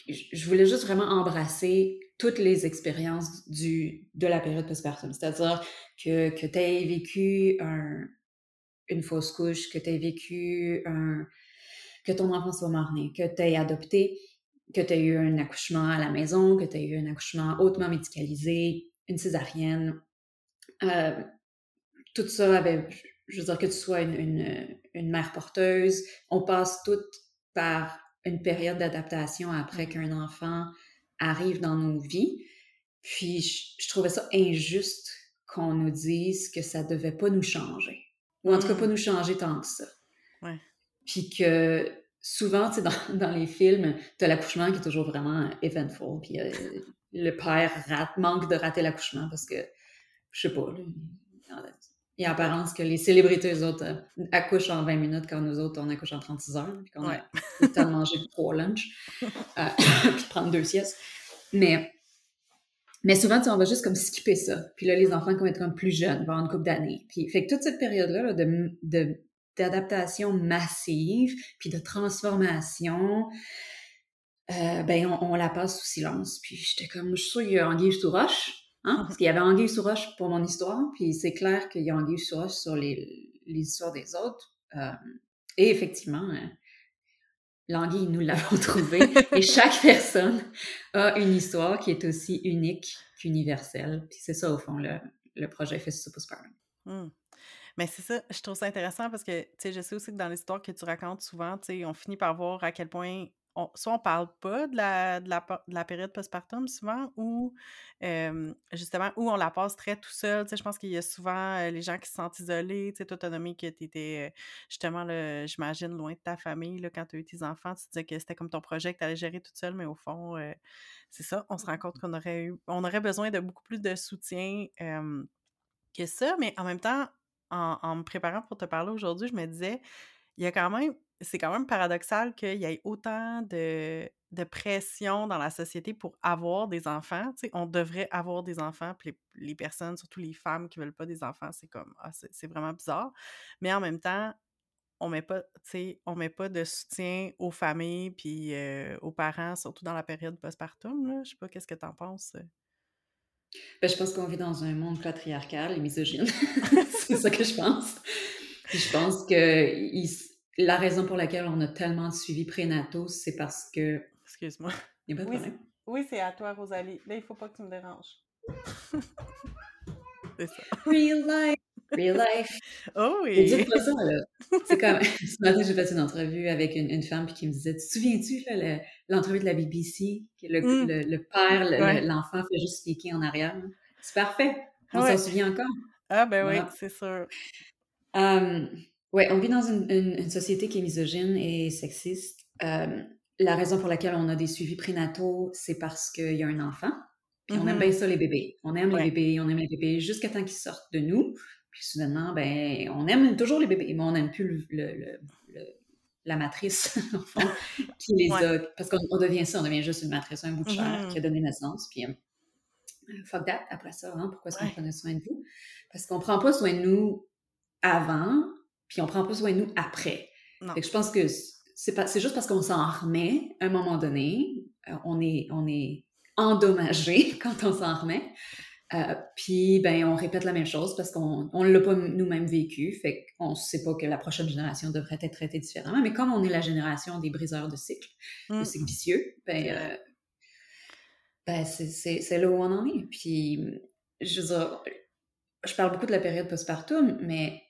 je voulais juste vraiment embrasser toutes les expériences du, de la période postpartum. C'est-à-dire que, que tu aies vécu un, une fausse couche, que tu aies vécu un, que ton enfant soit mort-né, que tu aies adopté, que tu aies eu un accouchement à la maison, que tu aies eu un accouchement hautement médicalisé, une césarienne. Euh, tout ça avait, je veux dire, que tu sois une, une, une mère porteuse, on passe toutes par une période d'adaptation après qu'un enfant arrive dans nos vies. Puis je, trouvais ça injuste qu'on nous dise que ça devait pas nous changer. Ou en tout cas, pas mmh. nous changer tant que ça. Ouais. Puis que souvent, tu sais, dans, dans, les films, tu as l'accouchement qui est toujours vraiment eventful. Puis euh, le père rate, manque de rater l'accouchement parce que, je sais pas, il y a apparence que les célébrités, eux autres, euh, accouchent en 20 minutes quand nous autres, on accouche en 36 heures, puis qu'on a le temps de manger trois lunchs, euh, puis de prendre deux siestes. Mais, mais souvent, on va juste comme skipper ça. Puis là, les enfants vont être comme plus jeunes, vont avoir une couple d'années. Puis, fait que toute cette période-là de, de, d'adaptation massive, puis de transformation, euh, ben, on, la passe sous silence. Puis j'étais comme, je suis sûre qu'il y a Anguille sous roche, hein, parce qu'il y avait Anguille sous roche pour mon histoire, puis c'est clair qu'il y a Anguille sous roche sur les, les histoires des autres. Euh, et effectivement, hein, l'anguille, nous l'avons trouvé. et chaque personne a une histoire qui est aussi unique qu'universelle. Puis c'est ça, au fond, le, le projet fait Postpartum. Mmh. Mais c'est ça, je trouve ça intéressant parce que, tu sais, je sais aussi que dans l'histoire que tu racontes souvent, tu sais, on finit par voir à quel point soit on parle pas de la, de la, période postpartum souvent, ou justement, où on la passe très tout seul. Tu sais, je pense qu'il y a souvent les gens qui se sentent isolés. Tu sais, toi, t'as nommé que tu étais justement, j'imagine, loin de ta famille là, quand tu as eu tes enfants. Tu disais que c'était comme ton projet que tu allais gérer toute seule, mais au fond, c'est ça. On se rend compte qu'on aurait eu, on aurait besoin de beaucoup plus de soutien que ça. Mais en même temps, en, en me préparant pour te parler aujourd'hui, je me disais, il y a quand même c'est quand même paradoxal qu'il y ait autant de, pression dans la société pour avoir des enfants. on devrait avoir des enfants, puis les, personnes, surtout les femmes qui veulent pas des enfants, c'est comme ah, c'est vraiment bizarre. Mais en même temps, on met pas, on met pas de soutien aux familles puis euh, aux parents, surtout dans la période postpartum. Je sais pas, qu'est-ce que tu en penses? Ben, je pense qu'on vit dans un monde patriarcal et misogyne. c'est ça que je pense. je pense que la raison pour laquelle on a tellement de suivi prénataux, c'est parce que. Excuse-moi. Il n'y a pas de oui, problème. Oui, c'est à toi, Rosalie. Là, il ne faut pas que tu me déranges. c'est ça. Real life. Real life. Oh oui. Dites pas ça, là. C'est comme. Ce matin, j'ai fait une entrevue avec une, femme qui me disait Tu te souviens-tu, l'entrevue de la BBC, que le, mm. le, père, l'enfant fait juste cliquer en arrière? C'est parfait. On s'en souvient encore. Ah, ben oui, c'est sûr. Um, oui, on vit dans une, société qui est misogyne et sexiste. Euh, la raison pour laquelle on a des suivis prénataux, c'est parce qu'il y a un enfant. Puis on aime mm-hmm. bien ça, les bébés. On aime les bébés, on aime les bébés jusqu'à temps qu'ils sortent de nous. Puis soudainement, ben, on aime toujours les bébés, mais on n'aime plus le, la matrice, fond, qui les a. Parce qu'on devient ça, on devient juste une matrice, un bout de chair mm-hmm. qui a donné naissance. Puis, euh, fuck that, après ça, hein, pourquoi est-ce qu'on prenait soin de vous? Parce qu'on prend pas soin de nous avant, puis on prend pas soin de nous après. je pense que c'est juste parce qu'on s'en remet à un moment donné, euh, on est on est endommagé quand on s'en remet. Euh, puis ben on répète la même chose parce qu'on on l'a pas nous-mêmes vécu, fait qu'on sait pas que la prochaine génération devrait être traitée différemment. Mais comme on est la génération des briseurs de cycles, de mmh. cycles vicieux, ben, euh, ben c'est là où on en est. Puis je veux dire, je parle beaucoup de la période postpartum, mais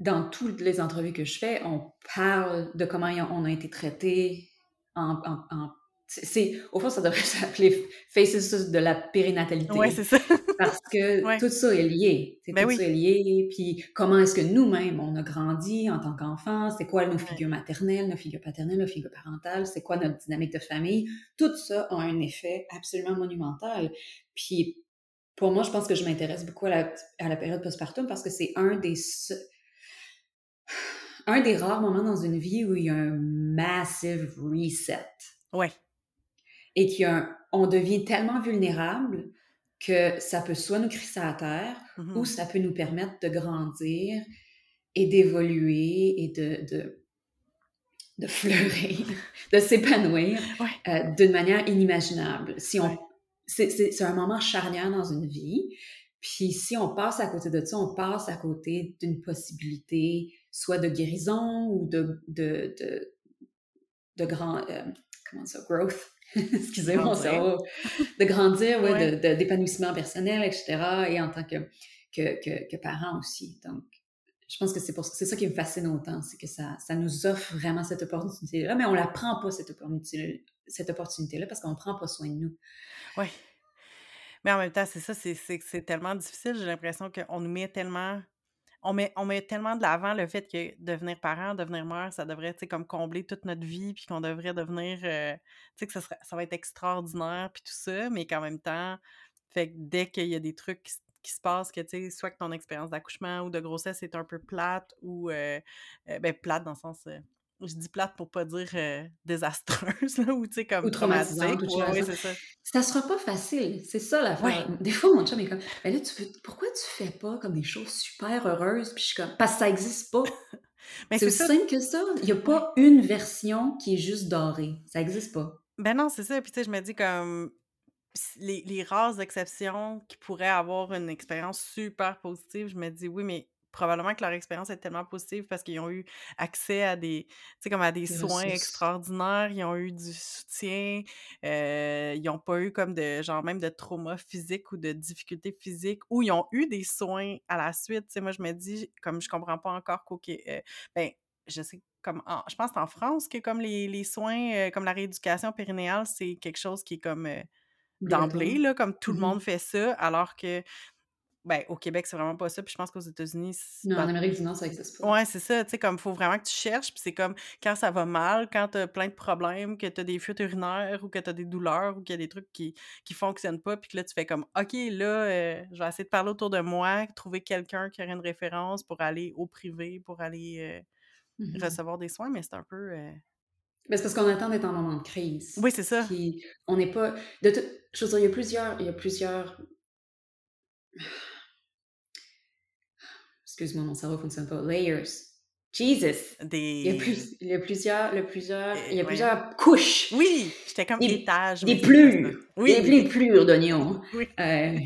dans toutes les entrevues que je fais, on parle de comment on a été traité en, c'est au fond ça devrait s'appeler faces de la périnatalité. Oui c'est ça. Parce que tout ça est lié. Ben tout ça est lié. Puis comment est-ce que nous-mêmes on a grandi en tant qu'enfants? C'est quoi nos figures maternelles nos figures paternelles nos figures parentales? C'est quoi notre dynamique de famille? Tout ça a un effet absolument monumental. Puis pour moi je pense que je m'intéresse beaucoup à la, à la période postpartum parce que c'est un des un des rares moments dans une vie où il y a un massive reset. Ouais. Et qu'on devient tellement vulnérable que ça peut soit nous crisser à terre mm-hmm. ou ça peut nous permettre de grandir et d'évoluer et de, de fleurir, de s'épanouir euh, d'une manière inimaginable. Si on, c'est un moment charnière dans une vie. Puis si on passe à côté de ça, on passe à côté d'une possibilité soit de guérison ou de, de, de, de grand, euh, comment ça, growth, excusez-moi, de grandir, ouais, d'épanouissement personnel, etc. Et en tant que, que, que, que parent aussi. Donc, je pense que c'est pour c'est ça qui me fascine autant, c'est que ça, ça nous offre vraiment cette opportunité-là, mais on la prend pas, cette opportunité, cette opportunité-là, parce qu'on prend pas soin de nous. Oui. Mais en même temps, c'est ça, c'est tellement difficile. J'ai l'impression qu'on nous met tellement. On met, tellement de l'avant le fait que devenir parent, devenir mère, ça devrait, tu comme combler toute notre vie, puis qu'on devrait devenir, euh, tu sais, que ça, serait, ça va être extraordinaire, puis tout ça, mais qu'en même temps, fait dès qu'il y a des trucs qui qui se passe que, tu sais, soit que ton expérience d'accouchement ou de grossesse est un peu plate ou, euh, euh, ben, plate dans le sens, je dis plate pour pas dire désastreuse, ou, tu sais, comme ou traumatisante. c'est ça. Ça sera pas facile, c'est ça l'affaire. Des fois, mon chum est comme, mais là, tu veux, pourquoi tu fais pas comme des choses super heureuses? Puis je suis comme, parce que ça existe pas. c'est aussi simple que ça. Il n'y a pas une version qui est juste dorée. Ça existe pas. Ben non, c'est ça. Puis tu sais, je me dis comme les, les rares exceptions qui pourraient avoir une expérience super positive, je me dis oui, mais probablement que leur expérience est tellement positive parce qu'ils ont eu accès à des, comme à des, soins extraordinaires, ils ont eu du soutien, euh, ils n'ont pas eu comme de, genre même de trauma physique ou de difficultés physiques, ou ils ont eu des soins à la suite. sais moi, je me dis, comme je comprends pas encore euh, ben, je sais comme je pense en France que comme les, les soins, euh, comme la rééducation périnéale, c'est quelque chose qui est comme d'emblée, là, comme tout le mmh monde fait ça, alors que, ben, au Québec, c'est vraiment pas ça. Puis je pense qu'aux États-Unis. Non, en Amérique du Nord, ça existe pas. Ouais, c'est ça. Tu sais, comme, il faut vraiment que tu cherches. Puis c'est comme, quand ça va mal, quand tu as plein de problèmes, que tu as des fuites urinaires ou que tu as des douleurs ou qu'il y a des trucs qui, qui fonctionnent pas, puis que là, tu fais comme, OK, là, euh, je vais essayer de parler autour de moi, trouver quelqu'un qui aurait une référence pour aller au privé, pour aller euh, mmh recevoir des soins, mais c'est un peu. Euh, c'est parce qu'on attend d'être en moment de crise. Oui, c'est ça. Puis on n'est pas. De Je veux dire, il y a plusieurs. Il y a plusieurs. Excuse-moi, mon cerveau ne fonctionne pas. Layers. Jesus! Des... Il, y a plus... il y a plusieurs, le plusieurs, il y a plusieurs couches. Oui, j'étais comme des, étage. Des plures. Oui. Des plures d'oignons. Oui. Euh,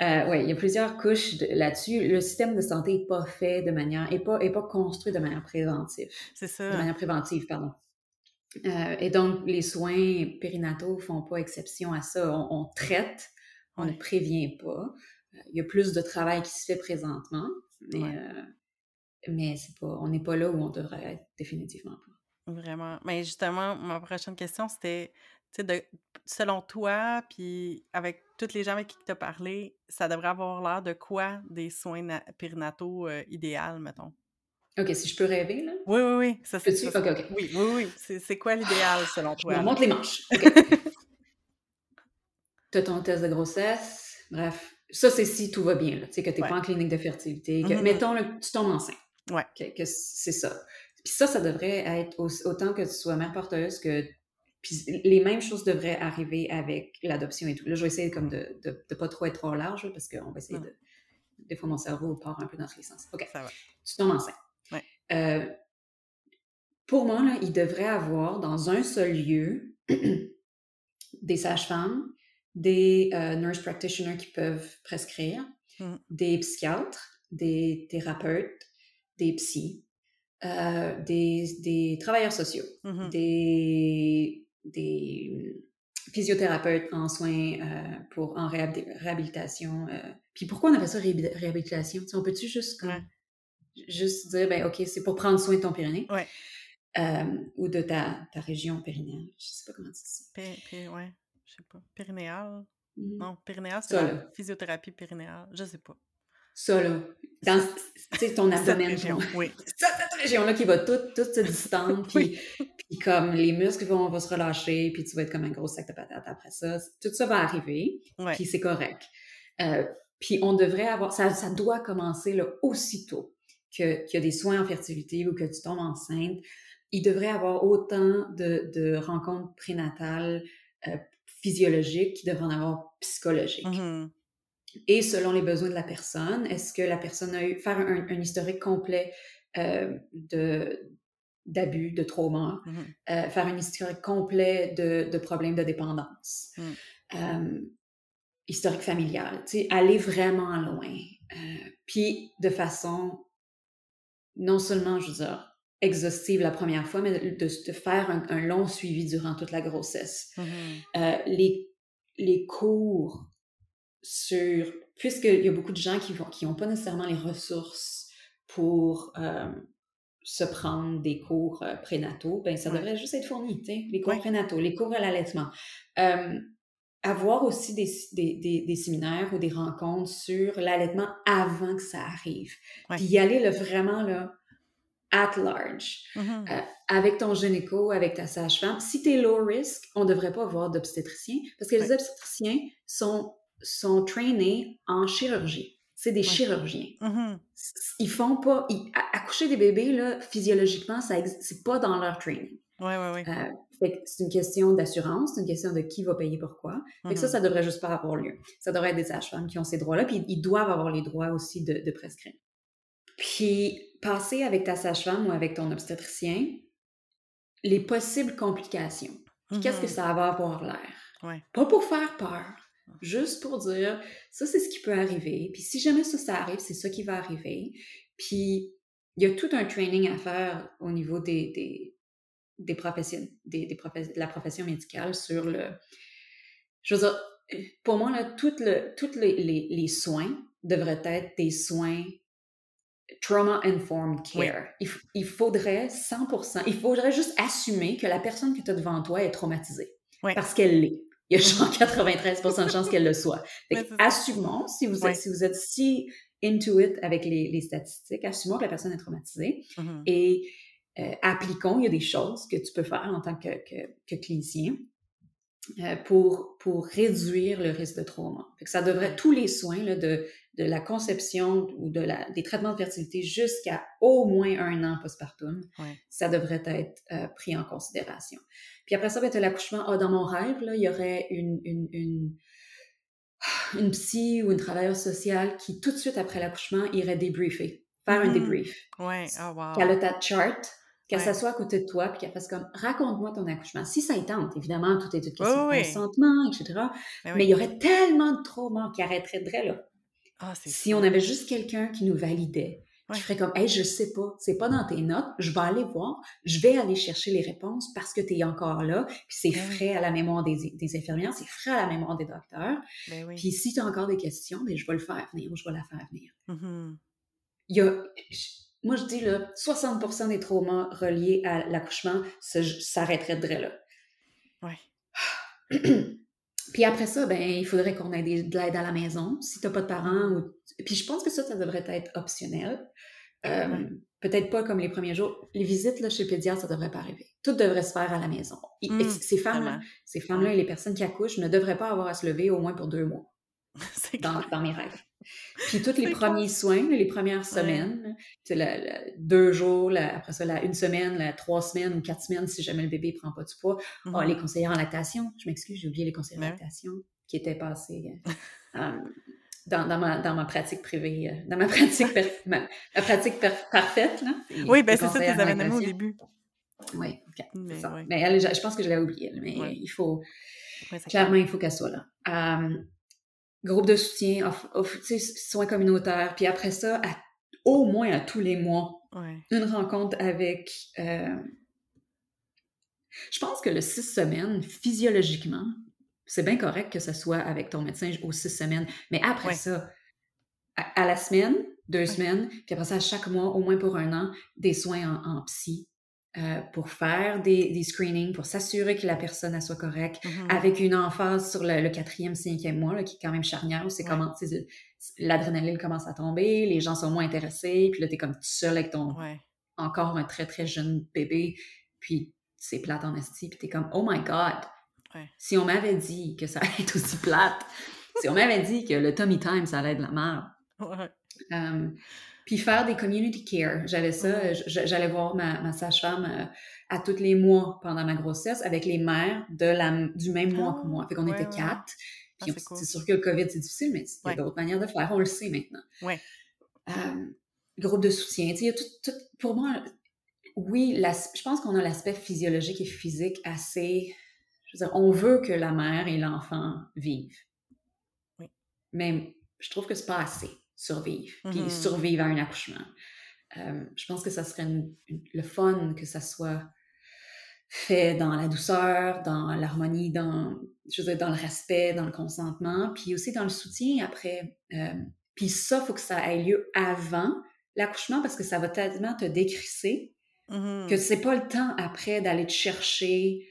euh, oui, il y a plusieurs couches là-dessus. Le système de santé n'est pas fait de manière, n'est pas, est pas construit de manière préventive. C'est ça. De manière préventive, pardon. Euh, et donc, les soins périnataux font pas exception à ça. On, traite, on ne prévient pas. Il y a plus de travail qui se fait présentement, mais, euh, mais c'est pas, on n'est pas là où on devrait être définitivement pas. Vraiment. Mais justement, ma prochaine question, c'était, de, selon toi, puis avec toutes les gens avec qui tu as parlé, ça devrait avoir l'air de quoi des soins périnataux idéaux, mettons? OK, si je peux rêver, là? Oui, oui, oui. Ça, c'est, OK, OK. Oui, oui, oui. C'est, quoi l'idéal selon toi? Monte les manches. Tu as ton test de grossesse. Bref, ça, c'est si tout va bien, là. Tu sais, que tu n'es pas en clinique de fertilité. Que, mm-hmm. Mettons, tu tombes enceinte. Ouais. Que, c'est ça. Puis ça, ça devrait être autant que tu sois mère porteuse que. Puis les mêmes choses devraient arriver avec l'adoption et tout. Là, je vais essayer comme de ne pas trop être trop large parce qu'on va essayer de. Des fois, mon cerveau part un peu dans tous les sens. OK. Ça va. Tu tombes enceinte. Euh, pour moi, là, il devrait avoir dans un seul lieu des sages-femmes, des euh, nurse practitioners qui peuvent prescrire, mmh. des psychiatres, des thérapeutes, des psys, euh, des, des, travailleurs sociaux, mmh des, des physiothérapeutes en soins pour en réhabilitation. Puis pourquoi on appelle ça réhabilitation? on peut-tu juste juste dire, ben, OK, c'est pour prendre soin de ton périnée. Ouais. Euh, ou de ta, ta région périnéale. Je sais pas comment tu dis ça. ouais, je sais pas. Périnéale? Mmh non, périnéale, c'est la physiothérapie périnéale. Je sais pas. Ça, là. Dans ton abdomen. région, oui. cette région-là qui va toute, toute se distendre, puis, puis comme les muscles vont, vont, se relâcher, puis tu vas être comme un gros sac de patates après ça. Tout ça va arriver, puis c'est correct. Euh, puis on devrait avoir... Ça, ça doit commencer là, aussitôt qu'il y a des soins en fertilité ou que tu tombes enceinte, il devrait avoir autant de, rencontres prénatales euh, physiologiques qu'il devrait en avoir psychologiques. Mm-hmm. Et selon les besoins de la personne, est-ce que la personne a eu faire un, historique complet euh, de d'abus, de trauma, Mhm. euh, faire un historique complet de, de problèmes de dépendance, Mm. euh, historique familial, tu sais, aller vraiment loin. Puis de façon non seulement, je veux dire, exhaustive la première fois, mais de, de faire un, un long suivi durant toute la grossesse. Mhm. Euh, les, les cours sur... Puisqu'il y a beaucoup de gens qui n'ont qui ont pas nécessairement les ressources pour euh, se prendre des cours euh, prénataux, ben ça Ouais. devrait juste être fourni, les cours Ouais. prénataux, les cours à l'allaitement. Euh, avoir aussi des, des, des, des séminaires ou des rencontres sur l'allaitement avant que ça arrive. Ouais. Puis y aller là, vraiment là, at large Mhm. euh, avec ton gynéco, avec ta sage-femme. Si tu es low risk, on ne devrait pas avoir d'obstétricien parce que les obstétriciens sont, sont trainés en chirurgie. C'est des Ouais. chirurgiens. Mhm. Ils font pas. ils- accoucher des bébés, là, physiologiquement, ça c'est pas dans leur training. Ouais, ouais, ouais. Euh, c'est une question d'assurance, c'est une question de qui va payer pourquoi. Fait que ça, Mhm. ça devrait juste pas avoir lieu. Ça devrait être des sages-femmes qui ont ces droits-là, puis ils doivent avoir les droits aussi de, de prescrire. Puis, passer avec ta sage-femme ou avec ton obstétricien, les possibles complications. Qu'est-ce que Mhm. ça va avoir l'air? Ouais. Pas pour faire peur, juste pour dire, ça, c'est ce qui peut arriver. Puis si jamais ça, ça arrive, c'est ça qui va arriver. Puis il y a tout un training à faire au niveau des, des, des professions, des, de la profession médicale sur le... Je veux dire, pour moi, là, tous le, toutes les, les, les soins devraient être des soins trauma-informed care. Il, faudrait 100%, il faudrait juste assumer que la personne que tu as devant toi est traumatisée. Parce qu'elle l'est. Il y a genre 93% de chances qu'elle le soit. Fait assumons, si vous, êtes, si vous êtes si into it avec les, les statistiques, assumons que la personne est traumatisée Mhm. et euh, appliquons, il y a des choses que tu peux faire en tant que, que, que clinicien euh, pour, pour réduire le risque de trauma. Fait que ça devrait, tous les soins là, de, de la conception ou de la, des traitements de fertilité jusqu'à au moins un an postpartum, Ouais. ça devrait être euh, pris en considération. Puis après ça, ben, l'accouchement. Ah, dans mon rêve, là, il y aurait une, une, une, une psy ou une travailleuse sociale qui, tout de suite après l'accouchement, irait débriefer, faire un Mhm. débrief Ouais. Oh, wow. qu'elle a ta chart, qu'elle Ouais. s'assoit à côté de toi, puis qu'elle fasse comme raconte-moi ton accouchement. Si ça y tente, évidemment, tout est une question de oui. consentement, etc. Ben Mais oui. il y aurait tellement de trauma qui vrai, là. Ah, Si on avait juste quelqu'un qui nous validait, Ouais. qui ferait comme Hey, je sais pas, c'est pas dans tes notes, je vais aller voir, je vais aller chercher les réponses parce que tu es encore là, puis c'est Ben oui. frais à la mémoire des, des infirmières, c'est frais à la mémoire des docteurs. Ben oui. Puis si tu as encore des questions, ben, je vais le faire venir ou je vais la faire venir Mhm. il y a, moi je dis là, 60% des traumas reliés à l'accouchement s'arrêteraient de là. Ouais. Puis après ça, ben, il faudrait qu'on ait des- de l'aide à la maison, si t'as pas de parents. Ou... Puis je pense que ça, ça devrait être optionnel. Euh, Ouais. Peut-être pas comme les premiers jours. Les visites là, chez le pédiatre, ça devrait pas arriver. Tout devrait se faire à la maison. Et- et Mm, ces femmes-là, ces femmes-là et les personnes qui accouchent ne devraient pas avoir à se lever au moins pour deux mois dans, clair. dans mes rêves. Puis tous les premiers soins, les premières semaines, la- la- deux jours, la- après ça, la, une semaine, la, trois semaines ou quatre semaines si jamais le bébé prend pas du poids. Ah, les conseillères en lactation, je m'excuse, j'ai oublié les conseillères en lactation qui étaient passées euh, euh, dans, dans ma, dans ma pratique privée, euh, dans ma pratique, per- ma, ma pratique per- parfaite. Là, Et Oui, ben c'est ça, tu conseillères les en avais au début. Oui, ok, c'est Mais ça. ouais. Mais elle, je, je pense que je l'avais oublié, mais il faut, Clairement, il faut qu'elle soit là. Groupe de soutien, off- off- soins communautaires, puis après ça, à- au moins à tous les mois. Ouais. une rencontre avec... euh, je pense que le six semaines, physiologiquement, c'est bien correct que ce soit avec ton médecin aux six semaines, mais après Ouais. ça, à, à la semaine, deux semaines, puis après ça, à chaque mois, au moins pour un an, des soins en, en psy. Euh, pour faire des, des screenings, pour s'assurer que la personne elle soit correcte, Mhm. avec une emphase sur le, le quatrième, cinquième mois, là, qui est quand même charnière, où c'est Ouais. comment, l'adrénaline commence à tomber, les gens sont moins intéressés, puis là, t'es comme tout seul avec ton, Ouais. encore un très, très jeune bébé, puis c'est plate en esti, puis t'es comme, oh my God! Ouais. Si on m'avait dit que ça allait être aussi plate, si on m'avait dit que le tummy time, ça allait être de la merde, Ouais. Puis faire des community care. J'avais ça, j'allais voir ma, ma sage-femme euh, à tous les mois pendant ma grossesse avec les mères de la, du même mois que Ah, moi. Fait qu'on ouais, était ouais, quatre. Ah, Puis c'est cool. sûr que le COVID, c'est difficile, mais il y a d'autres manières de faire. On le sait maintenant. Ouais. Euh, groupe de soutien. Tu sais, il y a tout, tout- pour moi, oui, je pense qu'on a l'aspect physiologique et physique assez. Je veux dire, on veut que la mère et l'enfant vivent. Oui. Mais je trouve que c'est pas assez survivre, puis mm-hmm. survivre à un accouchement. Euh, je pense que ça serait le fun que ça soit fait dans la douceur, dans l'harmonie, dans, je veux dire, dans le respect, dans le consentement, puis aussi dans le soutien après. Euh, puis ça, il faut que ça ait lieu avant l'accouchement parce que ça va tellement te décrisser mm-hmm. que c'est pas le temps après d'aller te chercher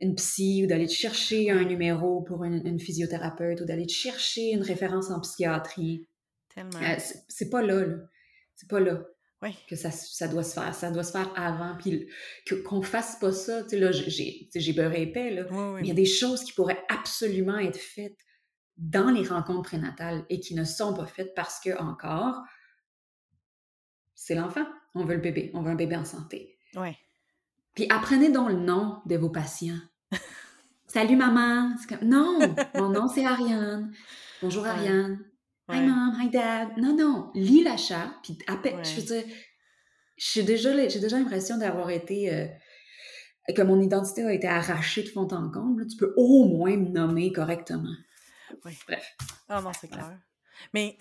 une psy ou d'aller te chercher un numéro pour une, physiothérapeute ou d'aller te chercher une référence en psychiatrie. Tellement. Euh, c'est pas là, là. C'est pas là. Oui. Que ça, ça doit se faire. Ça doit se faire avant. Puis qu'on fasse pas ça. Tu sais, là, j'ai beurré épais, là. Mais il y a des choses qui pourraient absolument être faites dans les rencontres prénatales et qui ne sont pas faites parce que, encore, c'est l'enfant. On veut le bébé. On veut un bébé en santé. Oui. Puis apprenez donc le nom de vos patients. Salut maman. Non, mon nom c'est Ariane. Bonjour Ariane. Hi mom, hi dad. Non, non, lis l'achat. Puis après, je veux dire, j'ai déjà, déjà l'impression d'avoir été. Euh, que mon identité a été arrachée de fond en comble. Tu peux au moins me nommer correctement. Oui. Bref. Ah non, c'est clair. Mais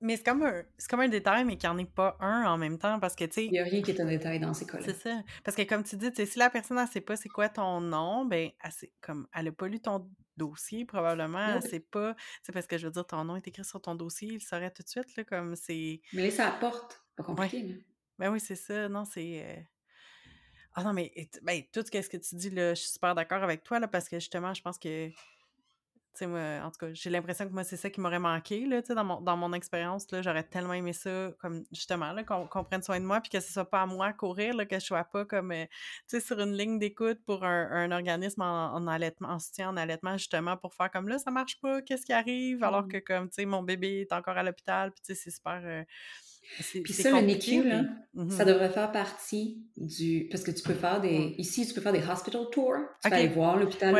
mais c'est comme, un, comme un détail, mais qu'il n'y en ait pas un en même temps, parce que, tu sais... Il n'y a rien qui est un détail dans ces cas-là. C'est ça. Parce que, comme tu dis, si la personne ne sait pas c'est quoi ton nom, ben, elle comme, elle n'a pas lu ton dossier, probablement, elle sait pas... C'est parce que, je veux dire, ton nom est écrit sur ton dossier, il saurait tout de suite, là, comme c'est... Mais ça apporte, pas compliqué, ouais. Ben oui, c'est ça. Non, c'est... Euh, ah non, mais ben, tout ce que tu dis, là, je suis super d'accord avec toi, là, parce que, justement, je pense que en tout cas, j'ai l'impression que moi, c'est ça qui m'aurait manqué, là, dans mon, dans mon expérience, j'aurais tellement aimé ça, comme, justement, qu'on prenne soin de moi, puis que ce soit pas à moi courir, là, que je sois pas comme, euh, tu sais, sur une ligne d'écoute pour un, organisme en, allaitement, en soutien en allaitement, justement, pour faire comme, là, ça marche pas, qu'est-ce qui arrive, alors mmh. que, comme, tu sais, mon bébé est encore à l'hôpital, puis tu sais, c'est super... Euh, puis ça, le NICU, là, mmh ça devrait faire partie du... Parce que tu peux faire des... Ici, tu peux faire des hospital tours. Tu peux aller voir l'hôpital.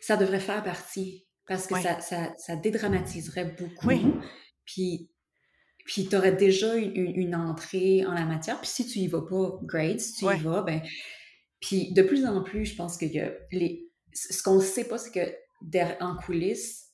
Ça devrait faire partie. Parce que ça, ça, ça, dédramatiserait beaucoup. Puis, puis tu aurais déjà une, entrée en la matière. Puis si tu y vas pas, great. Si tu y vas, ben... Puis de plus en plus, je pense que y a les... ce qu'on ne sait pas, c'est que en coulisses,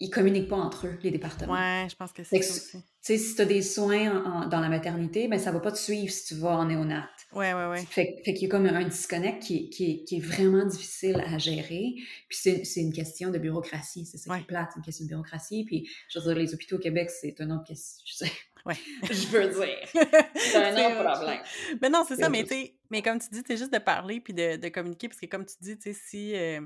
ils communiquent pas entre eux, les départements. Ouais, je pense que c'est ça aussi. Tu sais, si tu as des soins dans la maternité, ben ça va pas te suivre si tu vas en néonat. Ouais, ouais, ouais. Fait, fait qu'il y a comme un disconnect qui, qui, qui est vraiment difficile à gérer. Puis c'est une question de bureaucratie, c'est ça qui est plate, une question de bureaucratie. Puis je veux dire, les hôpitaux au Québec, c'est un autre question. Je sais. Ouais. je veux dire. C'est un autre problème. Mais non, c'est ça, mais, mais comme tu dis, c'est juste de parler puis de, de, communiquer, parce que comme tu dis, tu sais, si euh,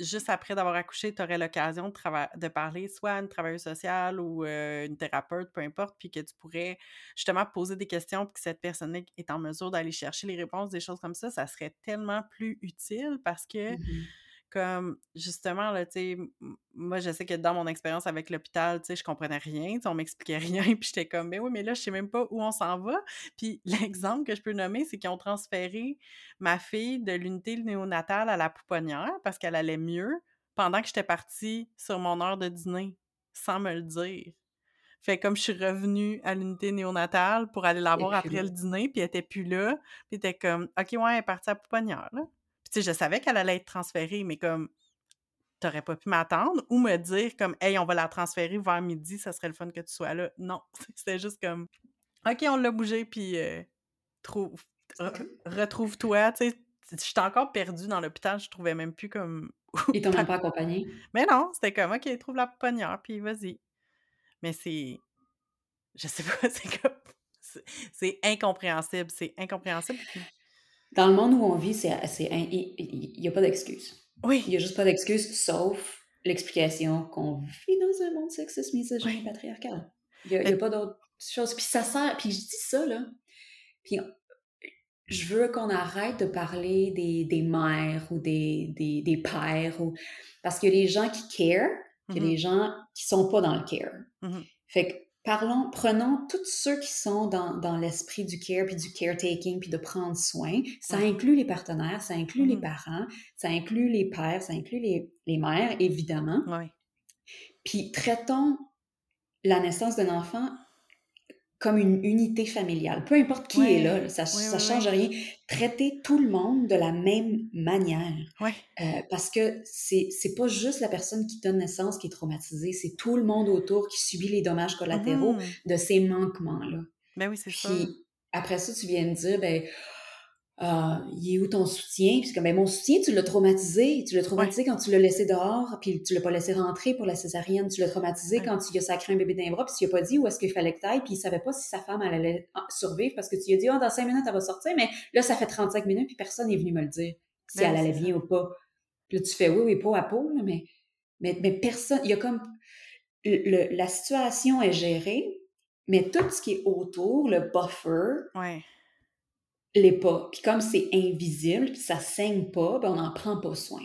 juste après d'avoir accouché, tu aurais l'occasion de, de parler soit à une travailleuse sociale ou une thérapeute, peu importe, puis que tu pourrais justement poser des questions, puis que cette personne est en mesure d'aller chercher les réponses, des choses comme ça, ça serait tellement plus utile parce que mmh comme justement, là, tu sais, moi, je sais que dans mon expérience avec l'hôpital, tu sais, je comprenais rien, on m'expliquait rien, puis j'étais comme, mais oui, mais là, je sais même pas où on s'en va. Puis l'exemple que je peux nommer, c'est qu'ils ont transféré ma fille de l'unité néonatale à la pouponnière parce qu'elle allait mieux pendant que j'étais partie sur mon heure de dîner, sans me le dire. Fait comme je suis revenue à l'unité néonatale pour aller la voir après le dîner, puis elle était plus là, puis elle était comme, OK, ouais, elle est partie à pouponnière, là je savais qu'elle allait être transférée, mais comme t'aurais pas pu m'attendre ou me dire comme hey on va la transférer vers midi ça serait le fun que tu sois là. Non c'était juste comme ok on l'a bougé puis euh, trouve retrouve-toi tu sais. J'étais encore perdue dans l'hôpital je trouvais même plus comme ils t'ont même pas accompagné mais non c'était comme ok trouve la pouponnière puis vas-y. Mais c'est je sais pas c'est comme c'est incompréhensible c'est incompréhensible dans le monde où on vit, c'est, il n'y a pas d'excuse. Oui. Il n'y a juste pas d'excuse, sauf l'explication qu'on vit dans un monde sexiste, misogyne et patriarcal. Il n'y a, a, pas d'autre chose. Puis ça sert, puis je dis ça, là, puis je veux qu'on arrête de parler des, des mères ou des, des, des pères, ou... parce qu'il y a des gens qui care, il y a mm-hmm. des gens qui sont pas dans le care. Mm-hmm. Fait que Parlons, prenons tous ceux qui sont dans, dans l'esprit du care, puis du caretaking, puis de prendre soin. Ça inclut les partenaires, ça inclut les mmh parents, ça inclut les pères, ça inclut les, les mères, évidemment. Oui. Puis traitons la naissance d'un enfant comme une unité familiale. Peu importe qui est là, ça ne change rien. Traiter tout le monde de la même manière. Euh, parce que c'est n'est pas juste la personne qui donne naissance qui est traumatisée, c'est tout le monde autour qui subit les dommages collatéraux mmh. de ces manquements-là. Ben oui, c'est ça. après ça, tu viens de dire, ben, ah, il est où ton soutien? Puis comme, ben, mon soutien, tu l'as traumatisé. Tu l'as traumatisé quand tu l'as laissé dehors, puis tu l'as pas laissé rentrer pour la césarienne. Tu l'as traumatisé quand tu lui as sacré un bébé d'un bras, puis tu lui as pas dit où est-ce qu'il fallait que t'ailles, puis il savait pas si sa femme allait survivre parce que tu lui as dit, oh, dans cinq minutes, elle va sortir, mais là, ça fait 35 minutes, puis personne n'est venu me le dire si ben elle allait bien ou pas. Puis là, tu fais oui, oui, peau à peau, mais, mais, mais personne, il y a comme, le, la situation est gérée, mais tout ce qui est autour, le buffer, ouais l'est pas. Puis comme c'est invisible, puis ça saigne pas, ben on n'en prend pas soin.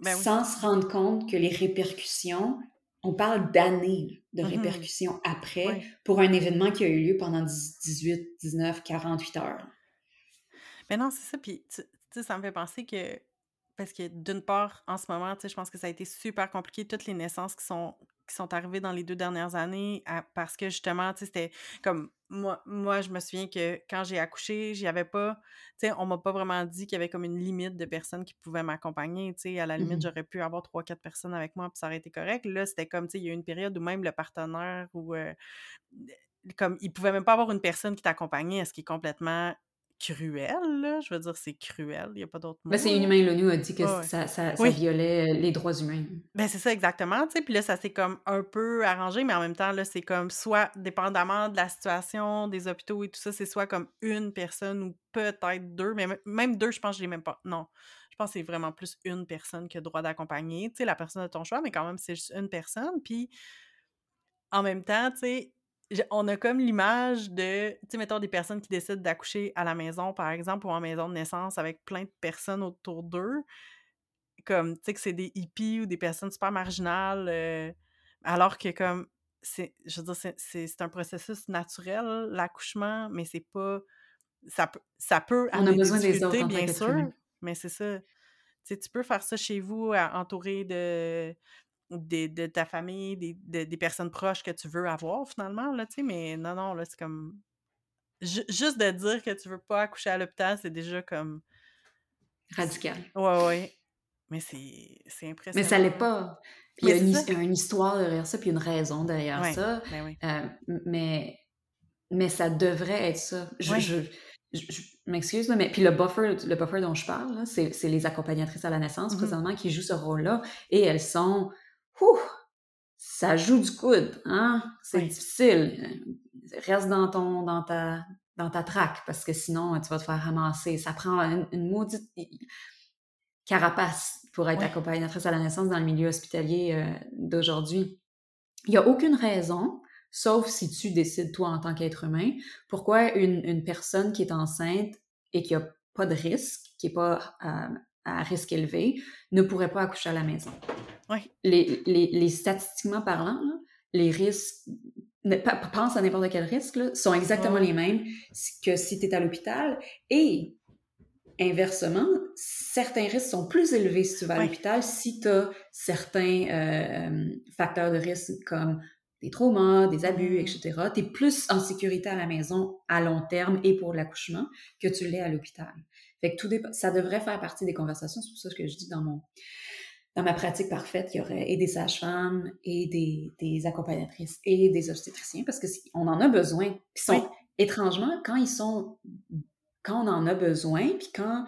Ben Sans se rendre compte que les répercussions, on parle d'années de mm-hmm. répercussions après pour un événement qui a eu lieu pendant 18, 19, 48 heures. Mais non, c'est ça. Puis, tu sais, ça me fait penser que parce que d'une part, en ce moment, tu sais, je pense que ça a été super compliqué, toutes les naissances qui sont qui sont arrivées dans les deux dernières années parce que justement, tu sais, c'était comme moi, moi, je me souviens que quand j'ai accouché, j'y avais pas, tu sais, on m'a pas vraiment dit qu'il y avait comme une limite de personnes qui pouvaient m'accompagner, tu sais, à la limite, mmh j'aurais pu avoir trois, quatre personnes avec moi, puis ça aurait été correct. Là, c'était comme, tu sais, il y a eu une période où même le partenaire ou comme, il pouvait même pas avoir une personne qui t'accompagnait, ce qui est complètement cruel, là. Je veux dire, c'est cruel, il n'y a pas d'autre mot. Ben, c'est Inhumain l'ONU a dit que ça, ça, violait euh, les droits humains. Ben, c'est ça, exactement, tu sais. Puis là, ça s'est comme un peu arrangé, mais en même temps, là, c'est comme soit, dépendamment de la situation, des hôpitaux et tout ça, c'est soit comme une personne ou peut-être deux, mais même deux, je pense que je l'ai même pas. Non. Je pense que c'est vraiment plus une personne qui a droit d'accompagner, tu sais, la personne de ton choix, mais quand même, c'est juste une personne. Puis en même temps, tu sais, on a comme l'image de, tu sais, mettons des personnes qui décident d'accoucher à la maison, par exemple, ou en maison de naissance avec plein de personnes autour d'eux, comme, tu sais, que c'est des hippies ou des personnes super marginales, euh, alors que, comme, c'est, je veux dire, c'est un processus naturel, l'accouchement, mais c'est pas, ça, peut ça peut On a besoin des autres, bien sûr, mais c'est ça. Tu sais, tu peux faire ça chez vous, entouré de de ta famille, des, des, personnes proches que tu veux avoir finalement, là, tu sais, mais non, non, là, c'est comme... juste de dire que tu veux pas accoucher à l'hôpital, c'est déjà comme... Radical. Ouais, ouais. Mais c'est impressionnant. Mais ça l'est pas. il y a une, histoire derrière ça, puis une raison derrière ça. Ben euh, mais, mais ça devrait être ça. Je, je, m'excuse, mais puis le buffer, le buffer dont je parle, c'est les accompagnatrices à la naissance mm-hmm. présentement qui jouent ce rôle-là. Et elles sont Ouh, ça joue du coude, hein? C'est difficile. Reste dans ton, dans ta, dans ta traque parce que sinon tu vas te faire ramasser. Ça prend une, maudite carapace pour être accompagnatrice à la naissance dans le milieu hospitalier euh, d'aujourd'hui. Il n'y a aucune raison, sauf si tu décides toi en tant qu'être humain, pourquoi une, une, personne qui est enceinte et qui n'a pas de risque, qui n'est pas euh, à risque élevé, ne pourrait pas accoucher à la maison. Les, les, statistiquement parlant, les risques, pense à n'importe quel risque, sont exactement les mêmes que si tu es à l'hôpital. Et inversement, certains risques sont plus élevés si tu vas à l'hôpital si tu as certains euh, facteurs de risque comme des traumas, des abus, mmh. etc. Tu es plus en sécurité à la maison à long terme et pour l'accouchement que tu l'es à l'hôpital. Fait que tout ça devrait faire partie des conversations. C'est pour ça que je dis dans mon dans ma pratique parfaite, il y aurait et des sages-femmes et des, des, accompagnatrices et des obstétriciens parce qu'on en a besoin. Puis sont, étrangement, quand ils sont, quand on en a besoin, puis quand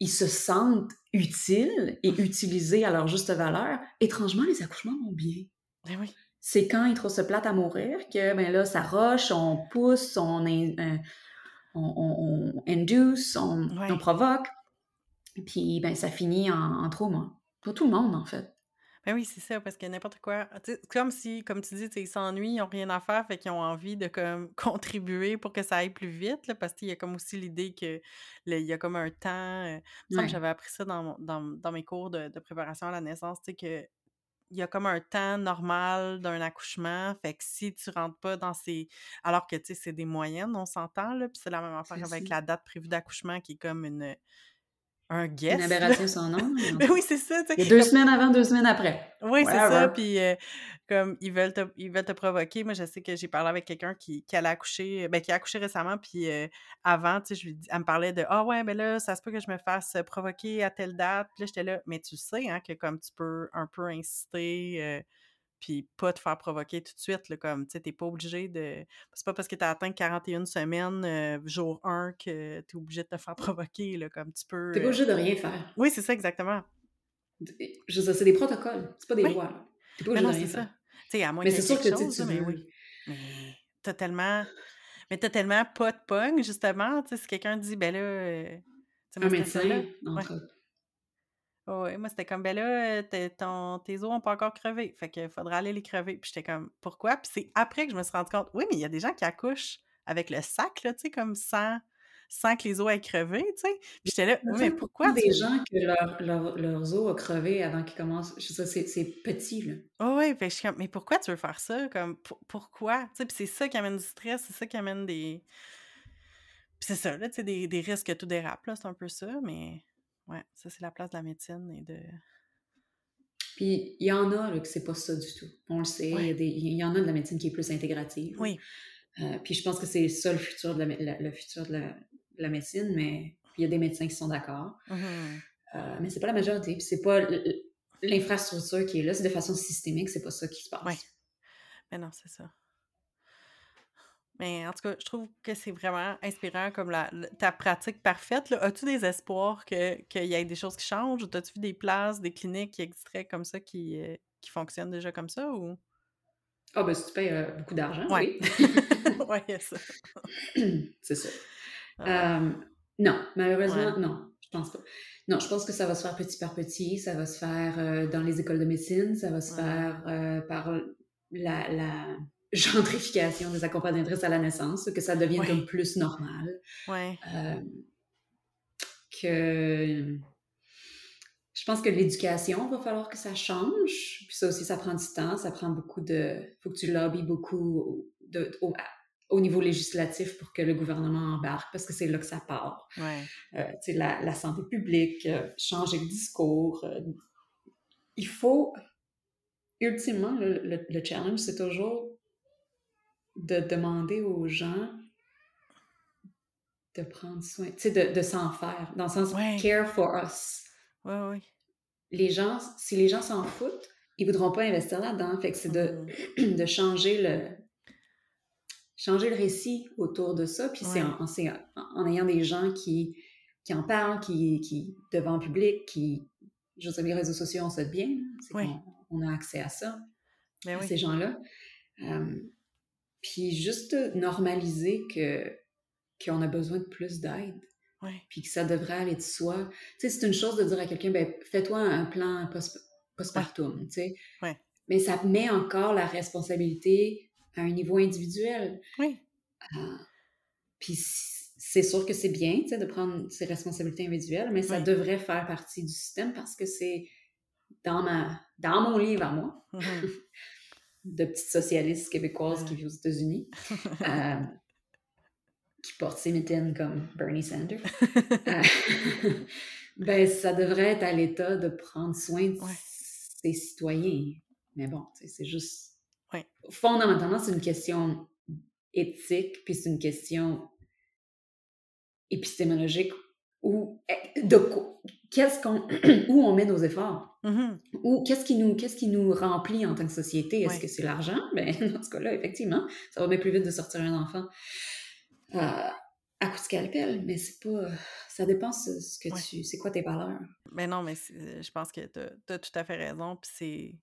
ils se sentent utiles et utilisés à leur juste valeur, étrangement, les accouchements vont bien. Ben oui. C'est quand ils trouvent se plate à mourir que, ben là, ça roche, on pousse, on, on, on, induce, on, provoque, puis ben, ça finit en, en trauma. Pas tout le monde, en fait. Ben oui, c'est ça, parce que n'importe quoi. Comme si, comme tu dis, ils s'ennuient, ils n'ont rien à faire, fait qu'ils ont envie de comme, contribuer pour que ça aille plus vite, là, parce qu'il y a comme aussi l'idée que il y a comme un temps. Euh, j'avais appris ça dans, dans, mes cours de, préparation à la naissance, tu sais, que il y a comme un temps normal d'un accouchement. Fait que si tu rentres pas dans ces. Alors que, tu sais, c'est des moyennes, on s'entend, là. Puis c'est la même affaire avec la date prévue d'accouchement qui est comme une un Une guest. là. aberration son nom. Ben oui, c'est ça, tu Il y a sais. deux Comme semaines avant, deux semaines après. oui, c'est ça. Puis euh, comme ils veulent te, ils veulent te provoquer. Moi, je sais que j'ai parlé avec quelqu'un qui, qui allait accoucher, ben, qui a accouché récemment. Puis euh, avant, tu sais, je lui dis- elle me parlait de Ah ouais, ben là, ça se peut que je me fasse provoquer à telle date. Puis là, j'étais là, mais tu sais, hein, que comme tu peux un peu insister. euh, puis pas te faire provoquer tout de suite, là, comme, tu sais, t'es pas obligé de... C'est pas parce que t'as atteint 41 semaines, euh, jour 1, que t'es obligé de te faire provoquer, là, comme tu peux... T'es pas euh, obligé de rien faire. Oui, c'est ça, exactement. Je c'est des protocoles, c'est pas des Oui. lois. T'es pas obligé non, de rien ça. faire. Tu à moins Mais c'est sûr que tu chose, tu là, mais veux. oui. Mais t'as tellement... Mais t'as tellement pas de pogne, justement, tu sais, si quelqu'un dit, ben là... euh, tu Un ça, médecin, entre. Ouais, ouais, moi, c'était comme, ben là, t'es- ton, tes os n'ont pas encore crevé. Fait qu'il faudra aller les crever. Puis j'étais comme, pourquoi? Puis c'est après que je me suis rendu compte, oui, mais il y a des gens qui accouchent avec le sac, là, tu sais, comme sans, sans que les os aient crevé, tu sais. Puis j'étais là, oui, mais pourquoi? des tu- gens que leur, leur, leurs os ont crevé avant qu'ils commencent. Je sais, c'est, c'est petit, là. Oh, ouais, fait que je suis comme, mais pourquoi tu veux faire ça? Comme, pour- pourquoi? Tu sais, puis c'est ça qui amène du stress, c'est ça qui amène des. Puis c'est ça, là, tu sais, des, des risques que tout dérape, là, c'est un peu ça, mais ouais, ça, c'est la place de la médecine et de. Puis il y en a là, que c'est pas ça du tout. On le sait, il y, Ouais. a des- il y en a de la médecine qui est plus intégrative. Oui, Euh, puis je pense que c'est ça le futur de la, le futur de la, de la médecine, mais il y a des médecins qui sont d'accord. mhm, Euh, mais c'est pas la majorité, puis c'est pas l'infrastructure qui est là, c'est de façon systémique, c'est pas ça qui se passe. Ouais. mais non, c'est ça. Mais en tout cas, je trouve que c'est vraiment inspirant comme la, ta pratique parfaite. là. As-tu des espoirs que- qu'il y ait des choses qui changent? Ou as-tu vu des places, des cliniques qui existeraient comme ça, qui, euh, qui fonctionnent déjà comme ça? Ou... Ah ben si tu payes euh, beaucoup d'argent, Ouais. oui. a ça. c'est ça. Ah, Euh, non, malheureusement, Ouais. non, je pense pas. Non, je pense que ça va se faire petit par petit, ça va se faire euh, dans les écoles de médecine, ça va se Ouais. faire par la, la gentrification des accompagnatrices à la naissance, que ça devienne Ouais. comme plus normal. ouais. Euh, que je pense que l'éducation va falloir que ça change. Puis ça aussi, ça prend du temps, ça prend beaucoup de. faut que tu lobbies beaucoup de, au, au niveau législatif pour que le gouvernement embarque, parce que c'est là que ça part. Ouais. Euh, tu sais, la, la santé publique, euh, changer le discours. euh, il faut. Ultimement, le, le- le challenge, c'est toujours de demander aux gens de prendre soin, tu sais, de, de s'en faire, dans le sens Ouais. care for us. Les gens, si les gens s'en foutent, ils voudront pas investir là-dedans. Fait que c'est de, de changer le changer le récit autour de ça. Puis c'est Ouais. en, en- c'est en- en ayant des gens qui, qui en parlent, qui, qui devant le public, qui je veux dire, les réseaux sociaux, on sait bien, c'est on a accès à ça, Ben à oui. ces gens-là. Euh, puis juste normaliser que qu'on a besoin de plus d'aide Ouais. puis que ça devrait aller de soi. Tu sais, c'est une chose de dire à quelqu'un, ben, fais-toi un plan post- postpartum, tu sais. Ouais. Mais ça met encore la responsabilité à un niveau individuel. Oui. Euh, puis c'est sûr que c'est bien, tu sais, de prendre ses responsabilités individuelles, mais ça devrait faire partie du système parce que c'est dans ma dans mon livre à moi, Mhm. de petite socialiste québécoise qui vit aux États-Unis, euh, qui porte ses mitaines comme Bernie Sanders. Euh, ben, ça devrait être à l'État de prendre soin de Ouais. ses citoyens. Mais bon, c'est juste. Ouais. Fondamentalement, c'est une question éthique, puis c'est une question épistémologique où, eh, de quoi- qu'est-ce qu'on, où on met nos efforts, Mhm. ou qu'est-ce qui nous, qu'est-ce qui nous remplit en tant que société? Est-ce que c'est l'argent? Ben, dans ce cas-là, effectivement, ça va bien plus vite de sortir un enfant euh, à coup de scalpel, mais c'est pas, ça dépend ce, ce que tu, c'est quoi tes valeurs. Mais non, mais je pense que tu as, tout à fait raison. Puis c'est,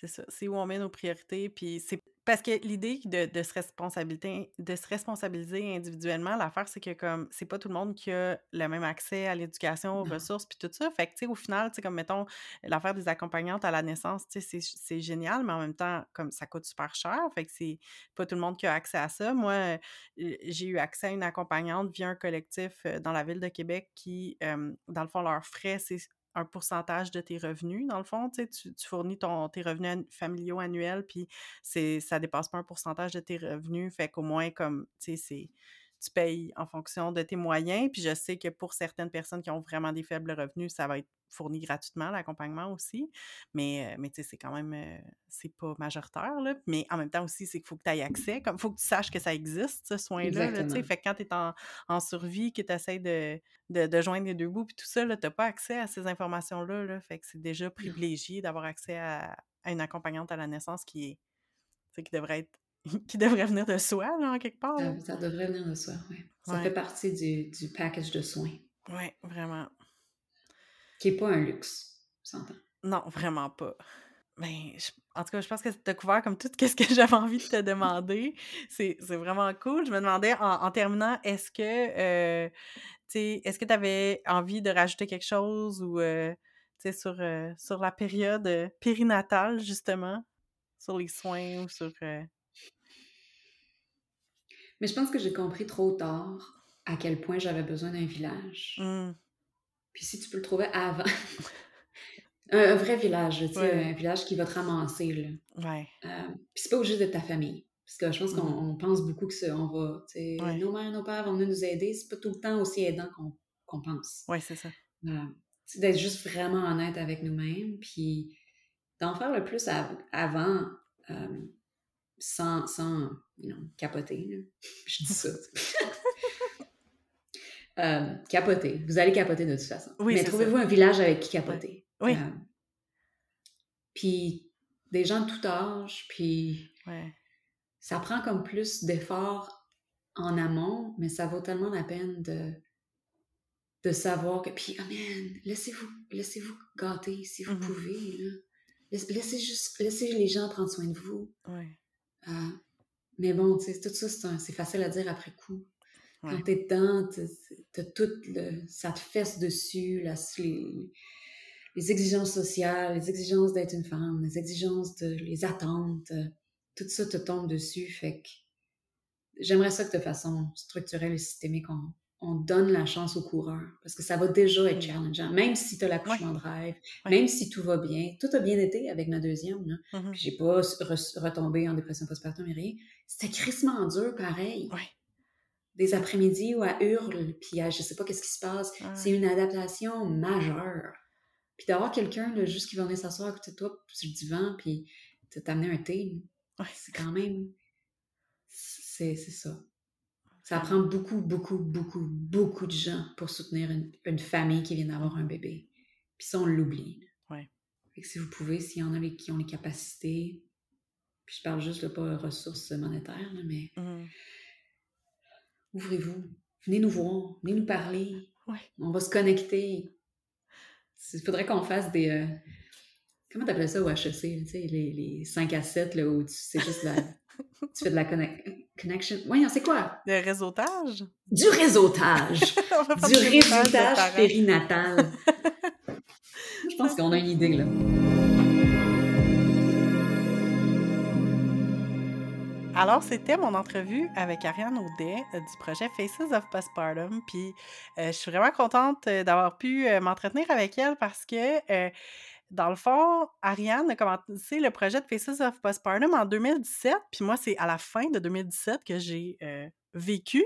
c'est ça. C'est où on met nos priorités. Puis c'est parce que l'idée de, de se responsabiliser, de se responsabiliser individuellement, l'affaire, c'est que comme c'est pas tout le monde qui a le même accès à l'éducation, aux Non. ressources, puis tout ça. Fait que, tu sais, au final, tu sais, comme mettons, l'affaire des accompagnantes à la naissance, tu sais, c'est, génial, mais en même temps, comme ça coûte super cher. Fait que c'est pas tout le monde qui a accès à ça. Moi, j'ai eu accès à une accompagnante via un collectif dans la ville de Québec qui, euh, dans le fond, leurs frais, c'est un pourcentage de tes revenus, dans le fond, tu tu, fournis ton, tes revenus familiaux annuels, puis ça dépasse pas un pourcentage de tes revenus, fait qu'au moins, comme, tu sais, c'est, tu payes en fonction de tes moyens. Puis je sais que pour certaines personnes qui ont vraiment des faibles revenus, ça va être fourni gratuitement, l'accompagnement aussi. Mais, euh, mais tu sais, c'est quand même, euh, c'est pas majoritaire, là. Mais en même temps aussi, c'est qu'il faut que tu aies accès. Comme, il faut que tu saches que ça existe, ce soin-là, tu sais. Fait que quand tu es en, survie, que tu essaies de, de, joindre les deux bouts, puis tout ça, tu n'as pas accès à ces informations-là, là. Fait que c'est déjà privilégié d'avoir accès à, une accompagnante à la naissance qui est, qui devrait être qui devrait venir de soi, là, en quelque part. Ça, devrait venir de soi, oui. Ça fait partie du, du package de soins. Oui, vraiment. Qui n'est pas un luxe, s'entend. Non, vraiment pas. Mais ben, en tout cas, je pense que tu as couvert comme tout ce que j'avais envie de te demander. C'est vraiment cool. Je me demandais, en, terminant, est-ce que euh, est-ce que tu avais envie de rajouter quelque chose ou euh, sur, euh, sur la période périnatale, justement, sur les soins ou sur. Mais je pense que j'ai compris trop tard à quel point j'avais besoin d'un village. Mmh. Puis si tu peux le trouver avant. un, vrai village, tu sais, un village qui va te ramasser, là. Ouais. Euh, puis c'est pas obligé de ta famille. Parce que je pense qu'on mm. pense beaucoup que ça, on va, tu sais, nos mères, nos pères vont venir nous aider. C'est pas tout le temps aussi aidant qu'on pense. Oui, c'est ça. C'est d'être juste vraiment honnête avec nous-mêmes, puis d'en faire le plus avant, euh, sans, sans you know, capoter. Je dis ça. Euh, capoter. Vous allez capoter de toute façon. Mais trouvez-vous un village avec qui capoter? Oui. Euh, puis des gens de tout âge, puis ça prend comme plus d'efforts en amont, mais ça vaut tellement la peine de, de savoir que. Puis, oh man, laissez-vous laissez -vous gâter si vous mm-hmm. pouvez. Là. Laissez, juste, laissez les gens prendre soin de vous. Euh, mais bon, tu sais, tout ça, c'est facile à dire après coup. Quand t'es dedans, t'as tout le, ça te fesse dessus, les, les, exigences sociales, les exigences d'être une femme, les exigences de, les attentes, euh, tout ça te tombe dessus. Fait que j'aimerais ça que de façon structurelle et systémique, on, on donne la chance aux coureurs parce que ça va déjà être challengeant. Même si tu as l'accouchement de rêve, même si tout va bien, tout a bien été avec ma deuxième. Là. Mm-hmm. J'ai pas retombé en dépression postpartum et rien. C'était crissement dur pareil des après-midi où elle hurle, puis je sais pas qu'est-ce qui se passe. C'est une adaptation majeure. Puis d'avoir quelqu'un juste qui va venir s'asseoir à côté de toi sur le divan, puis t'amener un thé, c'est quand même... C'est ça. Ça prend beaucoup, beaucoup, beaucoup, beaucoup de gens pour soutenir une, famille qui vient d'avoir un bébé. Puis ça, on l'oublie. Ouais. Fait que si vous pouvez, s'il y en a qui ont les capacités, puis je parle juste de pas ressources monétaires, mais... Mmh ouvrez-vous, venez nous voir, venez nous parler. On va se connecter. Il faudrait qu'on fasse des. Euh, comment t'appelles ça au HEC? Tu sais, les, les 5 à 7, là, où tu, c'est juste la, tu fais de la connection. Oui, c'est quoi? Le réseautage? Du réseautage! du réseautage périnatal. Je pense qu'on a une idée, là. Alors, c'était mon entrevue avec Ariane Audet euh, du projet Faces of Postpartum. Puis, euh, je suis vraiment contente euh, d'avoir pu m'entretenir avec elle parce que, dans le fond, Ariane a commencé le projet de Faces of Postpartum en 2017. Puis moi, c'est à la fin de 2017 que j'ai vécu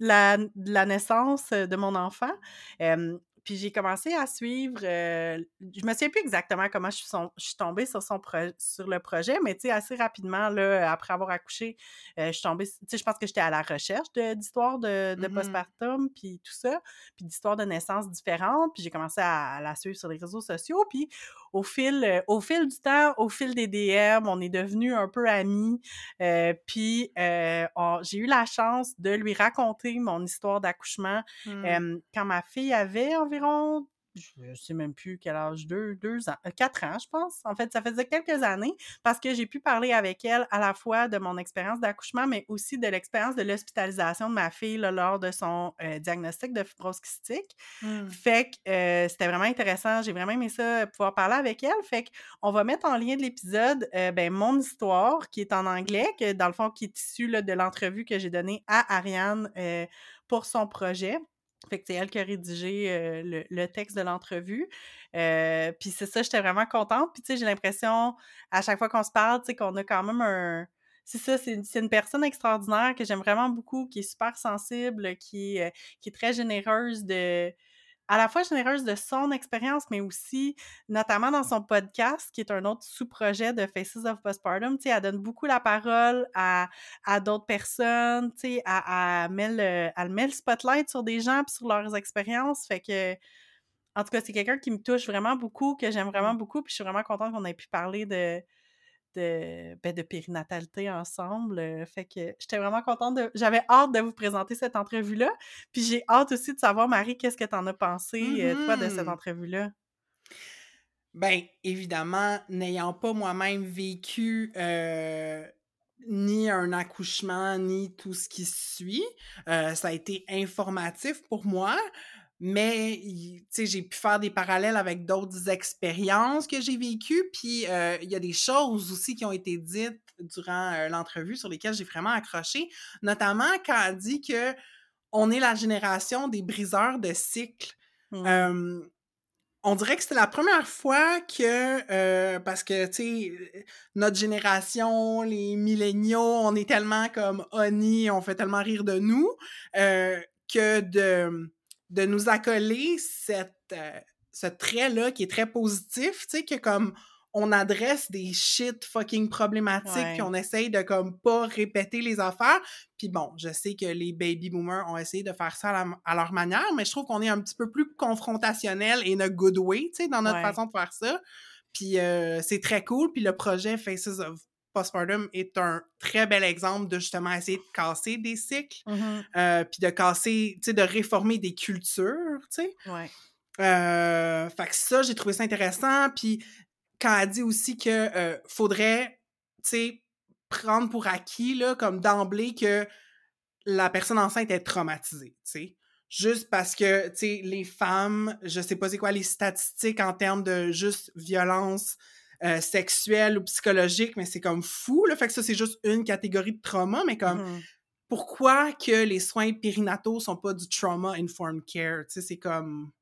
la, la, naissance de mon enfant. Puis j'ai commencé à suivre, euh, je me souviens plus exactement comment je suis, tombée sur, son sur le projet, mais tu sais, assez rapidement, là, après avoir accouché, euh, je suis tombée, tu sais, je pense que j'étais à la recherche d'histoires de, de, mmh postpartum, puis tout ça, puis d'histoires de naissance différentes, puis j'ai commencé à, la suivre sur les réseaux sociaux, puis au fil, euh, au fil du temps, au fil des DM, on est devenus un peu amis, puis j'ai eu la chance de lui raconter mon histoire d'accouchement mmh. quand ma fille avait environ environ je sais même plus quel âge, deux, deux ans, euh, quatre ans, je pense. En fait, ça faisait quelques années parce que j'ai pu parler avec elle à la fois de mon expérience d'accouchement, mais aussi de l'expérience de l'hospitalisation de ma fille lors de son euh, diagnostic de fibrose kystique. Mmh. Fait que euh, c'était vraiment intéressant. J'ai vraiment aimé ça, pouvoir parler avec elle. Fait qu'on va mettre en lien de l'épisode ben, mon histoire qui est en anglais, que dans le fond, qui est issue de l'entrevue que j'ai donnée à Ariane pour son projet. Fait que c'est elle qui a rédigé euh, le, texte de l'entrevue. Euh, puis c'est ça, j'étais vraiment contente. Puis tu sais, j'ai l'impression, à chaque fois qu'on se parle, tu sais, qu'on a quand même un... c'est ça, c'est une, une personne extraordinaire que j'aime vraiment beaucoup, qui est super sensible, qui, euh, qui est très généreuse de à la fois généreuse de son expérience, mais aussi, notamment dans son podcast, qui est un autre sous-projet de Faces of Postpartum, tu sais, elle donne beaucoup la parole à, à d'autres personnes, tu sais, elle, elle, met le, elle met le spotlight sur des gens puis sur leurs expériences, fait que, en tout cas, c'est quelqu'un qui me touche vraiment beaucoup, que j'aime vraiment beaucoup, puis je suis vraiment contente qu'on ait pu parler de, de, ben, de périnatalité ensemble. Euh, fait que j'étais vraiment contente de. J'avais hâte de vous présenter cette entrevue-là. Puis j'ai hâte aussi de savoir, Marie, qu'est-ce que tu en as pensé, euh, toi, de cette Mm-hmm. entrevue-là? Ben, évidemment, n'ayant pas moi-même vécu euh, ni un accouchement, ni tout ce qui suit, euh, ça a été informatif pour moi. Mais, il- tu sais, j'ai pu faire des parallèles avec d'autres expériences que j'ai vécues. Puis, euh, il y a des choses aussi qui ont été dites durant euh, l'entrevue sur lesquelles j'ai vraiment accroché. Notamment quand elle dit que on est la génération des briseurs de cycles. Euh, on dirait que c'était la première fois que, euh, parce que, tu sais, notre génération, les milléniaux, on est tellement comme honey, on fait tellement rire de nous, euh, que de, de nous accoler cette, euh, ce trait-là qui est très positif, tu sais, que comme on adresse des shit fucking problématiques, puis on essaye de comme pas répéter les affaires. Puis bon, je sais que les baby boomers ont essayé de faire ça à, la- à leur manière, mais je trouve qu'on est un petit peu plus confrontationnel in a good way, tu sais, dans notre Ouais. façon de faire ça. Puis euh, c'est très cool. Puis le projet Faces of Postpartum est un très bel exemple de justement essayer de casser des cycles, Mhm. euh, puis de casser, tu sais, de réformer des cultures, tu sais. Ouais. Euh, fait que ça, j'ai trouvé ça intéressant. Puis quand elle dit aussi que euh, faudrait, tu sais, prendre pour acquis, là, comme d'emblée, que la personne enceinte est traumatisée, tu sais. Juste parce que, tu sais, les femmes, je sais pas c'est quoi les statistiques en termes de juste violence euh, sexuelle ou psychologique, mais c'est comme fou, là. Fait que ça, c'est juste une catégorie de trauma, mais comme Mhm. pourquoi que les soins périnataux sont pas du trauma-informed care? Tu sais, c'est comme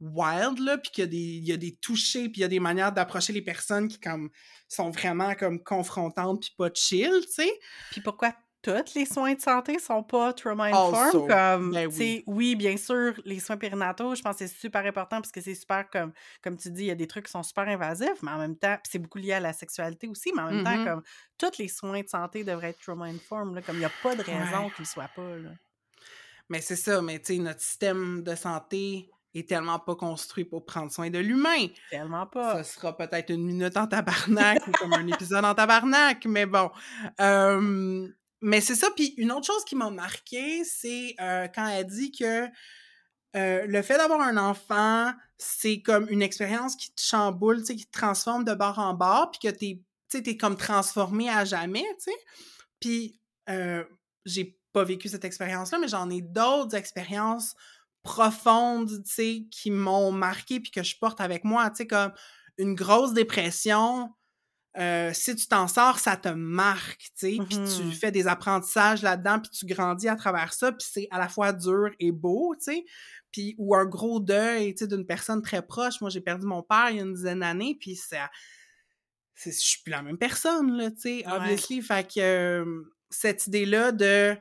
wild, là, puis qu'il y a des, il y a des touchés, puis il y a des manières d'approcher les personnes qui, comme, sont vraiment, comme, confrontantes, puis pas chill, tu sais. Puis pourquoi tous les soins de santé sont pas trauma-informed? Also, Comme, ben oui, bien sûr, les soins périnataux, je pense que c'est super important parce que c'est super, comme, comme tu dis, il y a des trucs qui sont super invasifs, mais en même temps, c'est beaucoup lié à la sexualité aussi, mais en même temps, Mhm. comme, tous les soins de santé devraient être trauma-informed, là, comme il n'y a pas de raison Ouais. qu'ils ne soient pas, là. Mais c'est ça, mais tu sais, notre système de santé est tellement pas construit pour prendre soin de l'humain. Tellement pas. Ça sera peut-être une minute en tabarnak ou comme un épisode en tabarnak, mais bon. Euh, mais c'est ça. Puis une autre chose qui m'a marqué, c'est euh, quand elle dit que euh, le fait d'avoir un enfant, c'est comme une expérience qui te chamboule, tu sais, qui te transforme de bord en bord, puis que t'es, tu sais, comme transformé à jamais, tu sais. Puis euh, j'ai pas vécu cette expérience-là, mais j'en ai d'autres expériences profondes, tu sais, qui m'ont marqué puis que je porte avec moi, tu sais, comme une grosse dépression. Euh, si tu t'en sors, ça te marque, tu sais, puis tu Mhm. fais des apprentissages là-dedans, puis tu grandis à travers ça, puis c'est à la fois dur et beau, tu sais, puis ou un gros deuil, tu sais, d'une personne très proche. Moi, j'ai perdu mon père il y a une dizaine d'années, puis ça, c'est, je suis plus la même personne, là, tu sais, Ouais. obviously. Fait que euh, cette idée-là de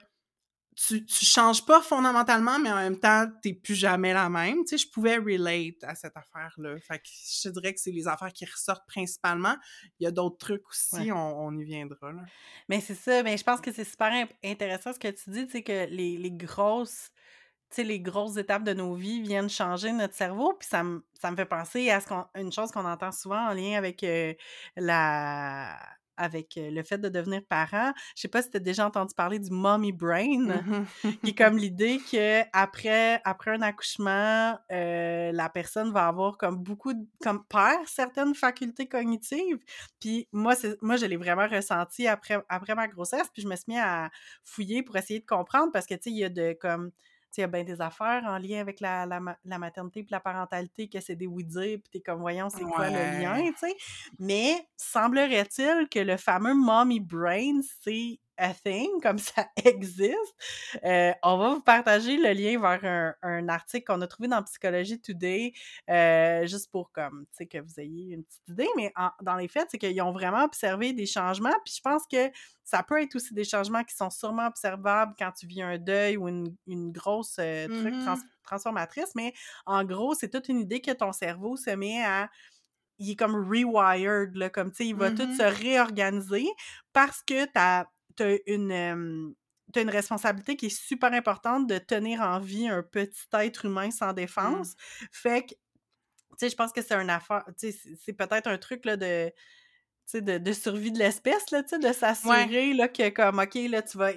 tu, tu changes pas fondamentalement, mais en même temps, t'es plus jamais la même. Tu sais, je pouvais relate à cette affaire-là. Fait que je dirais que c'est les affaires qui ressortent principalement. Il y a d'autres trucs aussi, Ouais. on, on y viendra. Là. Mais c'est ça, mais je pense que c'est super intéressant ce que tu dis, tu sais, que les, les grosses, les grosses étapes de nos vies viennent changer notre cerveau, puis ça me, ça me fait penser à ce qu'on, une chose qu'on entend souvent en lien avec euh, la avec le fait de devenir parent. Je sais pas si tu as déjà entendu parler du mommy brain, Mhm. qui est comme l'idée que après, après un accouchement, euh, la personne va avoir comme beaucoup, de, comme perd certaines facultés cognitives. Puis moi, moi, je l'ai vraiment ressenti après, après ma grossesse. Puis je me suis mis à fouiller pour essayer de comprendre parce que, tu sais, il y a de comme. Il y a bien des affaires en lien avec la, la, ma- la maternité puis la parentalité que c'est des oui-dire, puis t'es comme, voyons, c'est quoi le lien, tu sais? Mais semblerait-il que le fameux mommy brain, c'est a thing, comme ça existe. Euh, on va vous partager le lien vers un, un article qu'on a trouvé dans Psychologie Today, euh, juste pour comme, tu sais, que vous ayez une petite idée. Mais en- dans les faits, c'est qu'ils ont vraiment observé des changements. Puis je pense que ça peut être aussi des changements qui sont sûrement observables quand tu vis un deuil ou une, une grosse euh, truc Mhm. trans- transformatrice. Mais en gros, c'est toute une idée que ton cerveau se met à il est comme rewired, là, comme, tu sais, il va tout Mhm. se réorganiser parce que t'as as une, euh, une responsabilité qui est super importante de tenir en vie un petit être humain sans défense. Fait que, tu sais, je pense que c'est une affaire, tu sais, c'est- peut-être un truc, là, de tu de, de survie de l'espèce, là, tu sais, de s'assurer là, que, comme, OK, là, tu vas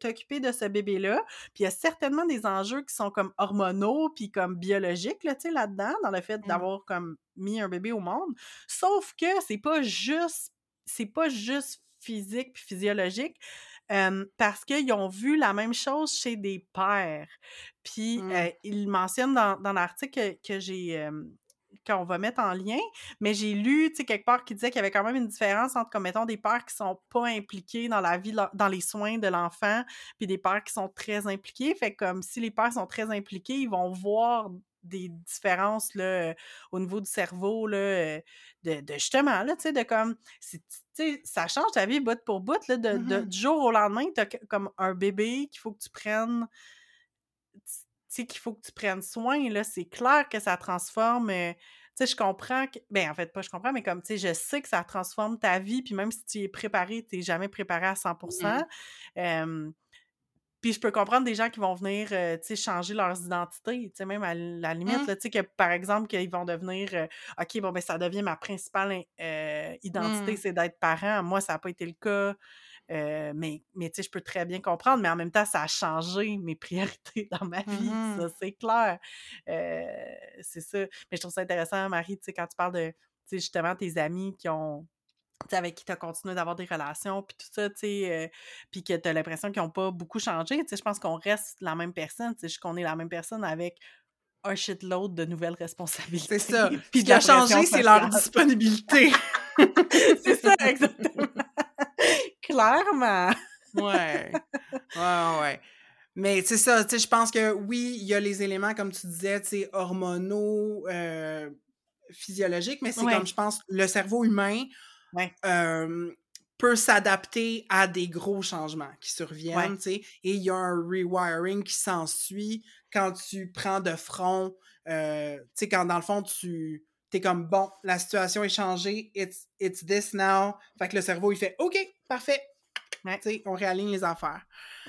t'occuper de ce bébé-là. Puis il y a certainement des enjeux qui sont comme hormonaux, puis comme biologiques, là, tu sais, là-dedans, dans le fait Mm. d'avoir comme mis un bébé au monde. Sauf que c'est pas juste, c'est pas juste physique puis physiologique, euh, parce qu'ils ont vu la même chose chez des pères. Puis Mm. euh, ils mentionnent dans, dans l'article que, que j'ai... euh, qu'on va mettre en lien, mais j'ai lu, tu sais, quelque part qui disait qu'il y avait quand même une différence entre, comme, mettons, des pères qui sont pas impliqués dans la vie, dans les soins de l'enfant, puis des pères qui sont très impliqués. Fait que, comme, si les pères sont très impliqués, ils vont voir des différences, là, au niveau du cerveau, là, euh, de, de justement, là, tu sais, de comme, tu ça change ta vie bout pour bout, là, de, de- Mhm. du jour au lendemain, t'as que- comme un bébé qu'il faut que tu prennes tu sais, qu'il faut que tu prennes soin, là, c'est clair que ça transforme. euh, tu sais, je comprends que. Ben, en fait, pas je comprends, mais comme, tu sais, je sais que ça transforme ta vie, puis même si tu es préparé, tu n'es jamais préparé à 100 Euh, Puis je peux comprendre des gens qui vont venir, euh, tu sais, changer leurs identités, tu sais, même à la limite, Mm. là, tu sais, que par exemple, qu'ils vont devenir, euh, OK, bon, ben, ça devient ma principale in- euh, identité, Mm. c'est d'être parent. Moi, ça n'a pas été le cas. Mais, mais tu sais, je peux très bien comprendre, mais en même temps, ça a changé mes priorités dans ma vie, Mhm. ça, c'est clair. C'est ça. Mais je trouve ça intéressant, Marie, tu sais, quand tu parles de, tu sais, justement, tes amis qui ont, avec qui tu as continué d'avoir des relations, puis tout ça, tu sais, euh, puis que tu as l'impression qu'ils n'ont pas beaucoup changé, tu sais, je pense qu'on reste la même personne, tu sais, qu'on est la même personne avec un shitload de nouvelles responsabilités. C'est ça. puis ce qui a changé, c'est leur disponibilité. c'est ça, exactement. Clairement. Ouais. Ouais, ouais. Mais c'est ça, tu sais, je pense que oui, il y a les éléments, comme tu disais, tu sais, hormonaux, euh, physiologiques, mais c'est Ouais. comme, je pense, le cerveau humain Ouais. euh, peut s'adapter à des gros changements qui surviennent, Ouais. et il y a un rewiring qui s'ensuit quand tu prends de front, euh, tu sais, quand dans le fond, tu t'es comme, bon, la situation est changée, it's, it's this now, fait que le cerveau, il fait, OK, parfait, Ouais. on réaligne les affaires.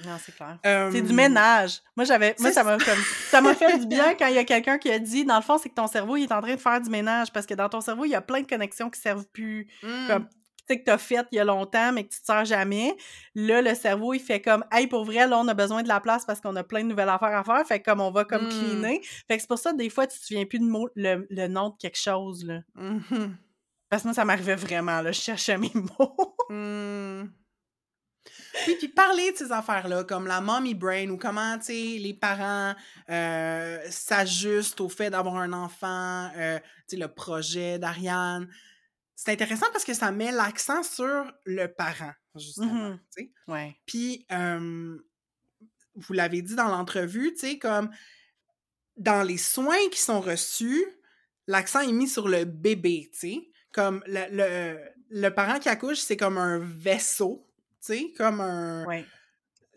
Non, c'est clair. Euh, C'est du ménage. Moi, j'avais. Moi, ça m'a comme. Ça m'a fait du bien quand il y a quelqu'un qui a dit, dans le fond, c'est que ton cerveau, il est en train de faire du ménage parce que dans ton cerveau, il y a plein de connexions qui servent plus. Mm. Comme, tu sais, que t'as faites il y a longtemps, mais que tu te sers jamais. Là, le cerveau, il fait comme, hey, pour vrai, là, on a besoin de la place parce qu'on a plein de nouvelles affaires à faire. Fait que comme on va comme Mm. cleaner. Fait que c'est pour ça, des fois, tu te souviens plus de mot, le, le nom de quelque chose, là. Mhm. Parce que moi, ça m'arrivait vraiment, là. Je cherchais mes mots. Oui, puis parler de ces affaires-là, comme la mommy brain ou comment, tu sais, les parents euh, s'ajustent au fait d'avoir un enfant, euh, tu sais, le projet d'Ariane. C'est intéressant parce que ça met l'accent sur le parent, justement, Mhm. tu sais. Ouais. Puis, euh, vous l'avez dit dans l'entrevue, tu sais, comme dans les soins qui sont reçus, l'accent est mis sur le bébé, tu sais. Comme le, le, le parent qui accouche, c'est comme un vaisseau, tu sais, comme un... Ouais.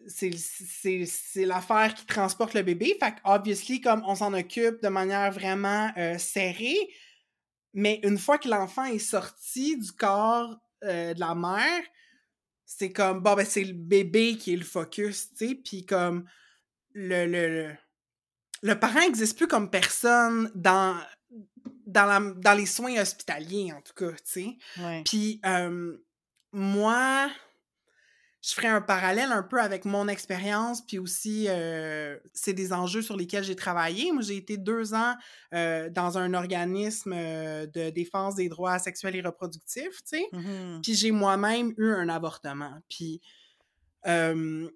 C'est l'affaire qui transporte le bébé. Fait que, obviously, comme on s'en occupe de manière vraiment euh, serrée, mais une fois que l'enfant est sorti du corps euh, de la mère, c'est comme, bon, ben, c'est le bébé qui est le focus, tu sais, puis comme, le, le, le, le parent n'existe plus comme personne dans, dans, la, dans les soins hospitaliers, en tout cas, tu sais. Puis, euh, moi, je ferais un parallèle un peu avec mon expérience, puis aussi, euh, c'est des enjeux sur lesquels j'ai travaillé. Moi, j'ai été deux ans euh, dans un organisme euh, de défense des droits sexuels et reproductifs, tu sais. Mhm. Puis j'ai moi-même eu un avortement. Puis, de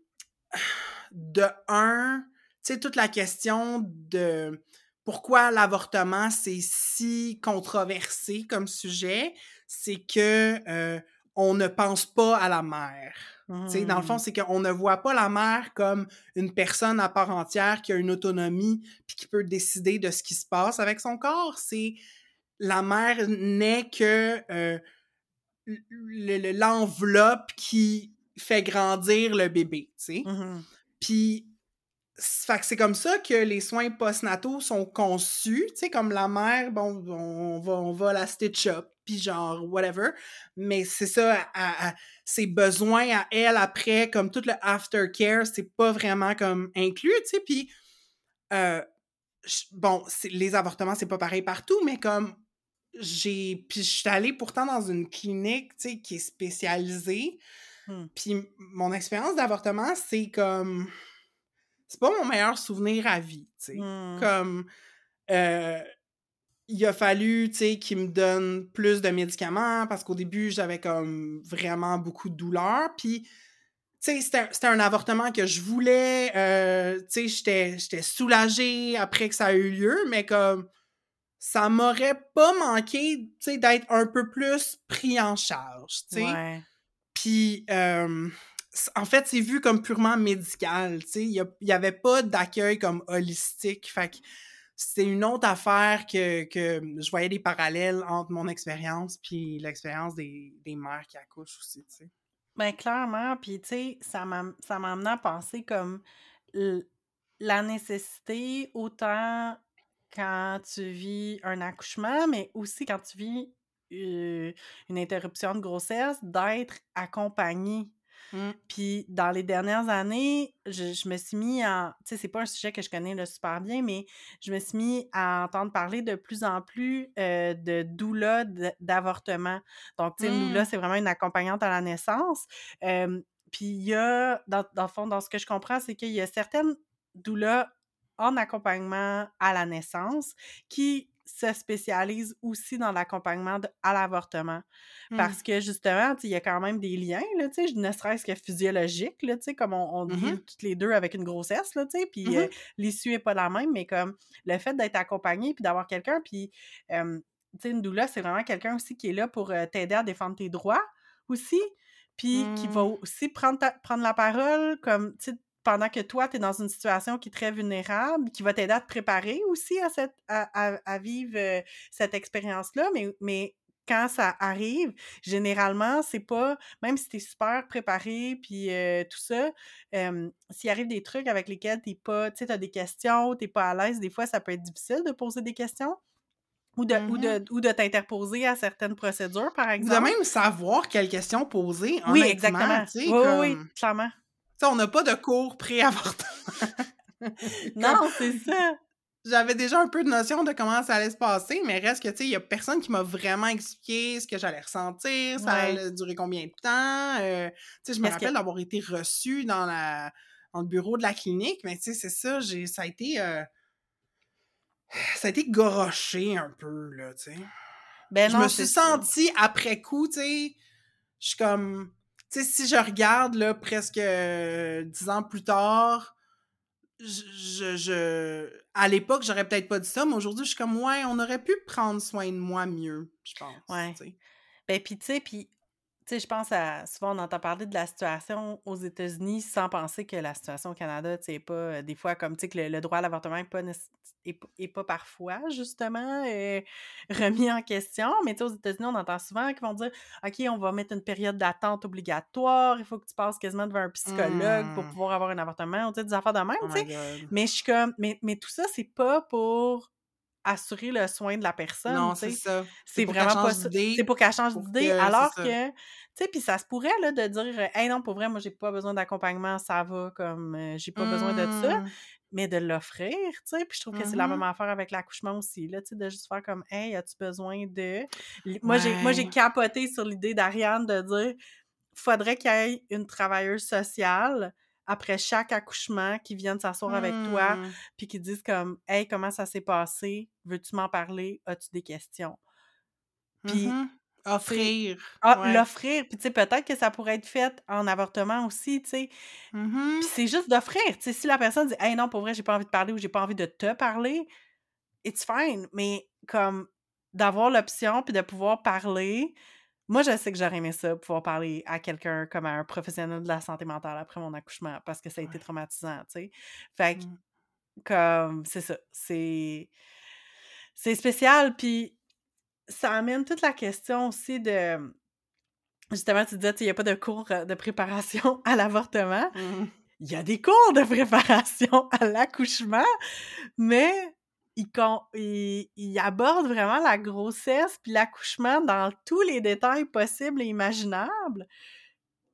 un, tu sais, toute la question de pourquoi l'avortement, c'est si controversé comme sujet, c'est que on ne pense pas à la mère. Sais, Dans le fond, Mmh. c'est qu'on ne voit pas la mère comme une personne à part entière qui a une autonomie puis qui peut décider de ce qui se passe avec son corps. C'est la mère n'est que euh, l'enveloppe qui fait grandir le bébé. Mhm. Puis, c'est comme ça que les soins postnataux sont conçus, tu sais, comme la mère, bon, on va, on va la stitch up, puis genre, whatever, mais c'est ça, à- à- ses besoins à elle après, comme tout le aftercare, c'est pas vraiment comme inclus, tu sais, puis, euh, bon, les avortements, c'est pas pareil partout, mais comme j'ai, puis je suis allée pourtant dans une clinique, tu sais, qui est spécialisée, Hmm. puis mon expérience d'avortement, c'est comme. C'est pas mon meilleur souvenir à vie, tu sais. Hmm. Comme. euh, il a fallu, tu sais, qu'il me donne plus de médicaments parce qu'au début, j'avais comme vraiment beaucoup de douleur. Puis, tu sais, c'était un- avortement que je voulais. euh, tu sais, j'étais- soulagée après que ça a eu lieu, mais comme. Ça m'aurait pas manqué, tu sais, d'être un peu plus pris en charge, tu sais. Ouais. Puis, euh, en fait, c'est vu comme purement médical. Il n'y avait pas d'accueil comme holistique. Fait que c'était une autre affaire que, que je voyais des parallèles entre mon expérience puis l'expérience des, des mères qui accouchent aussi, tu sais. Ben, clairement, puis tu sais, ça m'a amené à penser comme la nécessité, autant quand tu vis un accouchement, mais aussi quand tu vis une interruption de grossesse, d'être accompagné. Mm. Puis dans les dernières années, je, je me suis mis à... Tu sais, c'est pas un sujet que je connais là, super bien, mais je me suis mis à entendre parler de plus en plus euh, de doula d'avortement. Donc, tu sais, une doula, Mm. c'est vraiment une accompagnante à la naissance. Euh, puis il y a, dans, dans le fond, dans ce que je comprends, c'est qu'il y a certaines doulas en accompagnement à la naissance qui se spécialisent aussi dans l'accompagnement à l'avortement. Mm. Parce que justement, il y a quand même des liens, là, ne serait-ce que physiologiques, là, comme on, on Mhm. deal toutes les deux avec une grossesse, puis Mhm. euh, l'issue est pas la même, mais comme le fait d'être accompagné puis d'avoir quelqu'un, puis, euh, une doula, c'est vraiment quelqu'un aussi qui est là pour euh, t'aider à défendre tes droits aussi, puis qui va aussi prendre, ta- prendre la parole, comme, tu sais, pendant que toi, tu es dans une situation qui est très vulnérable, qui va t'aider à te préparer aussi à, cette, à, à- à vivre euh, cette expérience-là, mais, mais quand ça arrive, généralement, c'est pas, même si tu es super préparé, puis euh, tout ça, euh, s'il arrive des trucs avec lesquels tu pas, tu sais, as des questions, tu pas à l'aise, des fois, ça peut être difficile de poser des questions ou de, ou de, ou de t'interposer à certaines procédures, par Ou de exemple. même savoir quelles questions poser, Oui, exactement. tu Oui, oui, clairement. Tu sais, on n'a pas de cours pré-avortement. Non, c'est ça. J'avais déjà un peu de notion de comment ça allait se passer, mais reste que, tu sais, il y a personne qui m'a vraiment expliqué ce que j'allais ressentir, ça Ouais. allait durer combien de temps. euh, tu sais, je me que- rappelle d'avoir été reçue dans, la, dans le bureau de la clinique, mais tu sais, c'est ça, j'ai, ça a été... euh, ça a été goroché un peu, là, tu sais. Ben je non, me suis sentie après coup, tu sais, je suis comme... Tu sais, si je regarde, là, presque euh, dix ans plus tard, je, à l'époque, j'aurais peut-être pas dit ça, mais aujourd'hui, je suis comme, ouais, on aurait pu prendre soin de moi mieux, je pense. Ouais. Ben, puis, tu sais, puis, tu sais, je pense à. Souvent, on entend parler de la situation aux États-Unis sans penser que la situation au Canada, tu sais, est pas. euh, des fois, comme, tu sais, que le, le droit à l'avortement n'est pas, est, est pas parfois, justement, euh, remis en question. Mais, tu sais, aux États-Unis, on entend souvent qu'ils vont dire OK, on va mettre une période d'attente obligatoire, il faut que tu passes quasiment devant un psychologue pour Mm. pouvoir avoir un avortement, ou, tu sais, des affaires de même, Oh tu sais. my God. Mais je suis comme. Mais, mais tout ça, c'est pas pour assurer le soin de la personne, Non, c'est ça. C'est vraiment pas ça. C'est pour qu'elle change d'idée. Alors que, tu sais, puis ça se pourrait, là, de dire, hey non, pour vrai, moi, j'ai pas besoin d'accompagnement, ça va, comme, euh, j'ai pas besoin de ça, Mm. mais de l'offrir, tu sais. Puis je trouve que c'est la même affaire avec l'accouchement aussi, là, tu sais, de juste faire comme, hey, as-tu besoin de? Moi, j'ai capoté sur l'idée d'Ariane de dire, faudrait qu'il y ait une travailleuse sociale après chaque accouchement qui vienne s'asseoir avec toi, Mm. puis qui dise comme, hey, comment ça s'est passé? Veux-tu m'en parler? As-tu des questions? Puis, Mhm. Offrir. Ah, ouais. l'offrir. Puis, tu sais, peut-être que ça pourrait être fait en avortement aussi, tu sais. Mhm. Puis, c'est juste d'offrir. Tu sais, si la personne dit, hey, non, pour vrai, j'ai pas envie de parler ou j'ai pas envie de te parler, it's fine. Mais, comme, d'avoir l'option puis de pouvoir parler, moi, je sais que j'aurais aimé ça, pouvoir parler à quelqu'un comme à un professionnel de la santé mentale après mon accouchement, parce que ça a été Ouais. traumatisant, tu sais. Fait que, Mmh. comme, c'est ça, c'est c'est spécial, puis ça amène toute la question aussi de justement, tu disais, il y a pas de cours, heu, de préparation à l'avortement. Mmh. Il y a des cours de préparation à l'accouchement, mais ils abordent vraiment la grossesse puis l'accouchement dans tous les détails possibles et imaginables,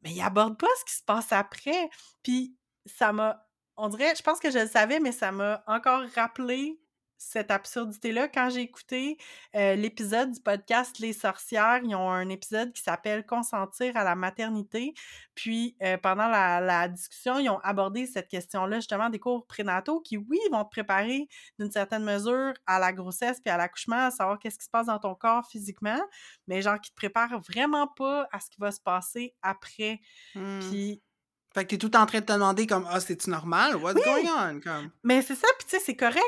mais ils abordent pas ce qui se passe après. Puis ça m'a on dirait je pense que je le savais, mais ça m'a encore rappelé cette absurdité-là quand j'ai écouté, l'épisode du podcast Les sorcières. Ils ont un épisode qui s'appelle «Consentir à la maternité». Puis, pendant la la discussion, ils ont abordé cette question-là, justement, des cours prénataux qui, oui, vont te préparer d'une certaine mesure à la grossesse puis à l'accouchement, à savoir qu'est-ce qui se passe dans ton corps physiquement, mais genre qui te préparent vraiment pas à ce qui va se passer après. Mmh. Puis Fait que t'es tout en train de te demander comme «Ah, c'est-tu normal? What's Oui! going on?» comme. Mais c'est ça, puis tu sais, c'est correct.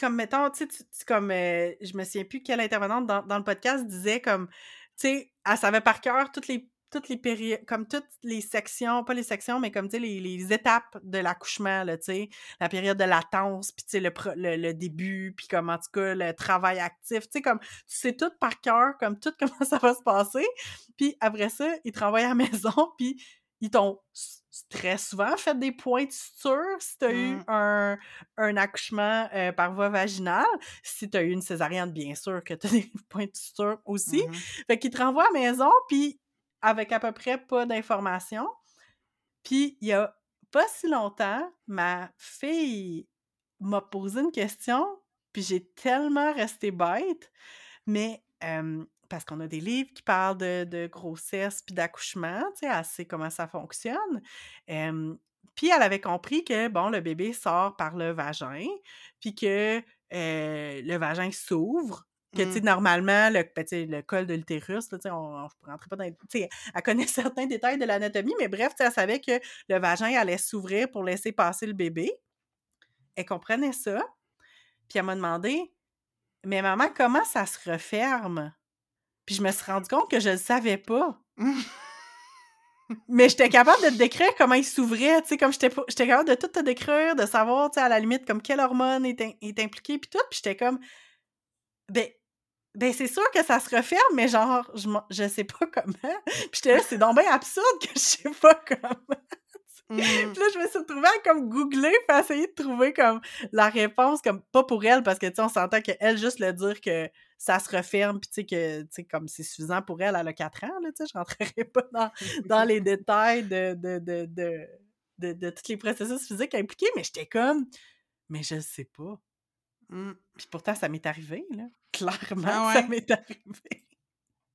Comme mettons, tu sais, comme, heu, je me souviens plus quelle intervenante dans dans le podcast disait comme, tu sais, elle savait par cœur toutes les toutes les péri comme toutes les sections, pas les sections, mais comme, tu sais, les les étapes de l'accouchement, là, tu sais, la période de latence, puis tu sais, le le début, puis comme, en tout cas, le travail actif, tu sais, comme, tu sais tout par cœur, comme tout comment ça va se passer. Puis après ça, te renvoient à la maison, puis ils t'ont très souvent fait des points de suture si tu as eu Mmh. un un accouchement, par voie vaginale. Si tu as eu une césarienne, bien sûr que tu as des points de suture aussi. Mmh Fait qu'ils te renvoient à la maison, puis avec à peu près pas d'informations. Puis il y a pas si longtemps, ma fille m'a posé une question, puis j'ai tellement resté bête, mais parce qu'on a des livres qui parlent de de grossesse puis d'accouchement, tu sais, elle sait comment ça fonctionne. Puis elle avait compris que, bon, le bébé sort par le vagin, puis que, le vagin s'ouvre, que, tu sais, Mmh. normalement, le ben, le col de l'utérus, tu sais, on je rentrerai pas dans les tu sais, elle connaît certains détails de l'anatomie, mais bref, tu sais, elle savait que le vagin allait s'ouvrir pour laisser passer le bébé. Elle comprenait ça, puis elle m'a demandé: «Mais maman, comment ça se referme?» Puis je me suis rendu compte que je le savais pas. Mais j'étais capable de te décrire comment il s'ouvrait, tu sais, comme j'étais capable de tout te décrire, de savoir, tu sais, à la limite, comme quelle hormone est est impliquée puis tout, puis j'étais comme: «Ben ben, c'est sûr que ça se referme, mais genre, je je sais pas comment». Puis j'étais là: «C'est donc bien absurde que je sais pas comment». Mmh. Puis là, je me suis retrouvée à comme googler à essayer de trouver comme la réponse, comme pas pour elle, parce que, tu sais, on s'entend qu'elle, juste le dire que ça se referme, puis tu sais, que, tu sais, comme c'est suffisant pour elle, elle a 4 ans, là, tu sais, je rentrerai pas dans, dans les détails de, de, de, de, de, de tous les processus physiques impliqués, mais j'étais comme, mais je sais pas. Mmh. Puis pourtant, ça m'est arrivé, là. Clairement, Ah ça m'est arrivé.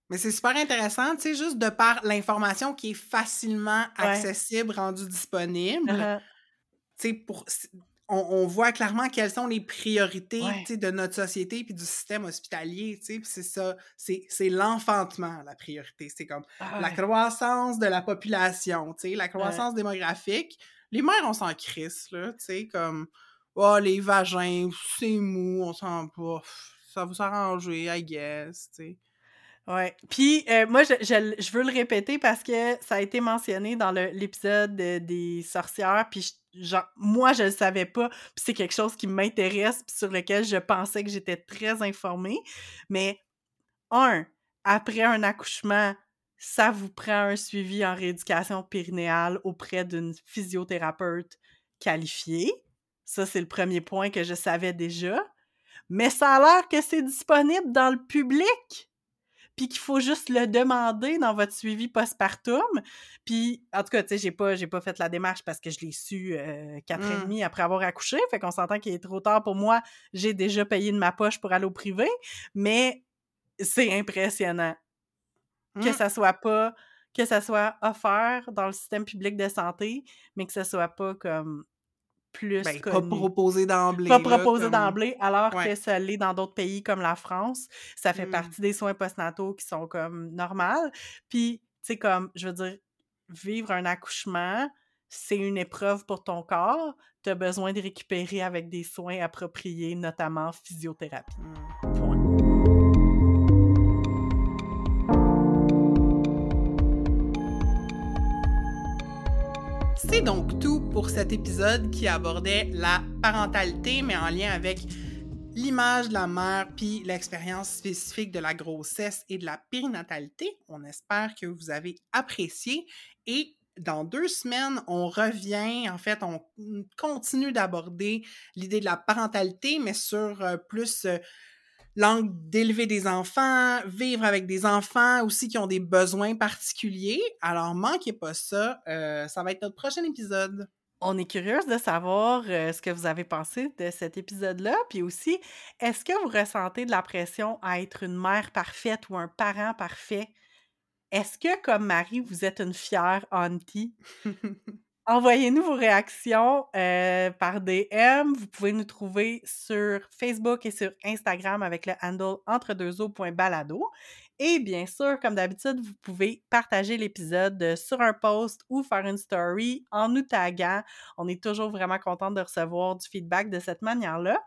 Mais c'est super intéressant, tu sais, juste de par l'information qui est facilement Ouais. accessible, rendue disponible. Uh-huh. Tu sais, pour on on voit clairement quelles sont les priorités, Ouais. de notre société puis du système hospitalier, c'est ça, c'est l'enfantement, la priorité. C'est comme Ah la croissance de la population, la croissance démographique. Les mères, on s'en crisse, là, comme « Oh, les vagins, c'est mou, on s'en pas, ça va s'arranger, I guess », tu sais. Ouais. Puis, euh, moi, je, je veux le répéter parce que ça a été mentionné dans l'épisode de- des sorcières. Puis, je- genre, moi, je le savais pas. Puis, c'est quelque chose qui m'intéresse, puis sur lequel je pensais que j'étais très informée. Mais, un, après un accouchement, ça vous prend un suivi en rééducation périnéale auprès d'une physiothérapeute qualifiée. Ça, c'est le premier point que je savais déjà. Mais ça a l'air que c'est disponible dans le public puis qu'il faut juste le demander dans votre suivi postpartum. Puis, en tout cas, tu sais, j'ai pas, j'ai pas fait la démarche parce que je l'ai su euh, quatre et Mm. demi après avoir accouché. Fait qu'on s'entend qu'il est trop tard pour moi. J'ai déjà payé de ma poche pour aller au privé. Mais c'est impressionnant que Mm. ça soit pas que ça soit offert dans le système public de santé, mais que ça soit pas comme plus Ben, pas proposé d'emblée. Pas proposé comme- d'emblée, alors Ouais. que ça l'est dans d'autres pays comme la France. Ça fait Mm. partie des soins postnataux qui sont comme normales. Puis, tu sais, comme, je veux dire, vivre un accouchement, c'est une épreuve pour ton corps. Tu as besoin de récupérer avec des soins appropriés, notamment physiothérapie. Mm. C'est donc tout pour cet épisode qui abordait la parentalité, mais en lien avec l'image de la mère puis l'expérience spécifique de la grossesse et de la périnatalité. On espère que vous avez apprécié et dans deux semaines, on revient, en fait, on continue d'aborder l'idée de la parentalité, mais sur euh, plus euh, l'angle d'élever des enfants, vivre avec des enfants aussi qui ont des besoins particuliers. Alors, manquez pas ça. Euh, ça va être notre prochain épisode. On est curieuse de savoir ce que vous avez pensé de cet épisode-là. Puis aussi, est-ce que vous ressentez de la pression à être une mère parfaite ou un parent parfait? Est-ce que, comme Marie, vous êtes une fière auntie? Envoyez-nous vos réactions euh, par DM. Vous pouvez nous trouver sur Facebook et sur Instagram avec le handle entre-deux-eaux.balado. Et bien sûr, comme d'habitude, vous pouvez partager l'épisode sur un post ou faire une story en nous taguant. On est toujours vraiment content de recevoir du feedback de cette manière-là.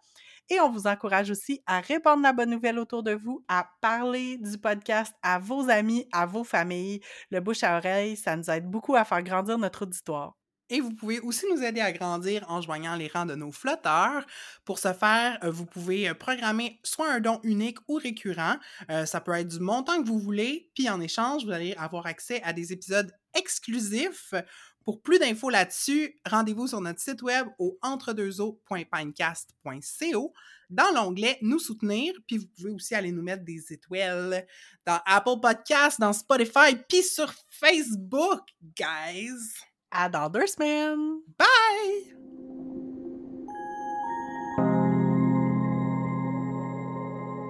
Et on vous encourage aussi à répandre la bonne nouvelle autour de vous, à parler du podcast à vos amis, à vos familles. Le bouche à oreille, ça nous aide beaucoup à faire grandir notre auditoire. Et vous pouvez aussi nous aider à grandir en joignant les rangs de nos flotteurs. Pour ce faire, euh, vous pouvez euh, programmer soit un don unique ou récurrent. Euh, ça peut être du montant que vous voulez. Puis en échange, vous allez avoir accès à des épisodes exclusifs. Pour plus d'infos là-dessus, rendez-vous sur notre site web au entredeuxeaux.pinecast.co dans l'onglet Nous soutenir. Puis vous pouvez aussi aller nous mettre des étoiles dans Apple Podcasts, dans Spotify, puis sur Facebook, guys. À dans deux semaines. Bye!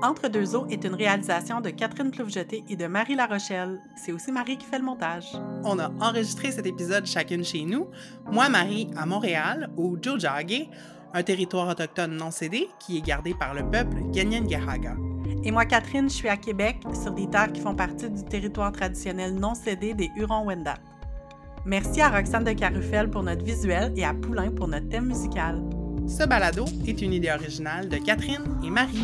Entre deux eaux est une réalisation de Catherine Ploufjeté et de Marie Larochelle. C'est aussi Marie qui fait le montage. On a enregistré cet épisode chacune chez nous. Moi, Marie, à Montréal, au Jojage, un territoire autochtone non cédé qui est gardé par le peuple Ganyan-Gahaga. Et moi, Catherine, je suis à Québec, sur des terres qui font partie du territoire traditionnel non cédé des Hurons-Wendat. Merci à Roxane de Carufel pour notre visuel et à Poulain pour notre thème musical. Ce balado est une idée originale de Catherine et Marie.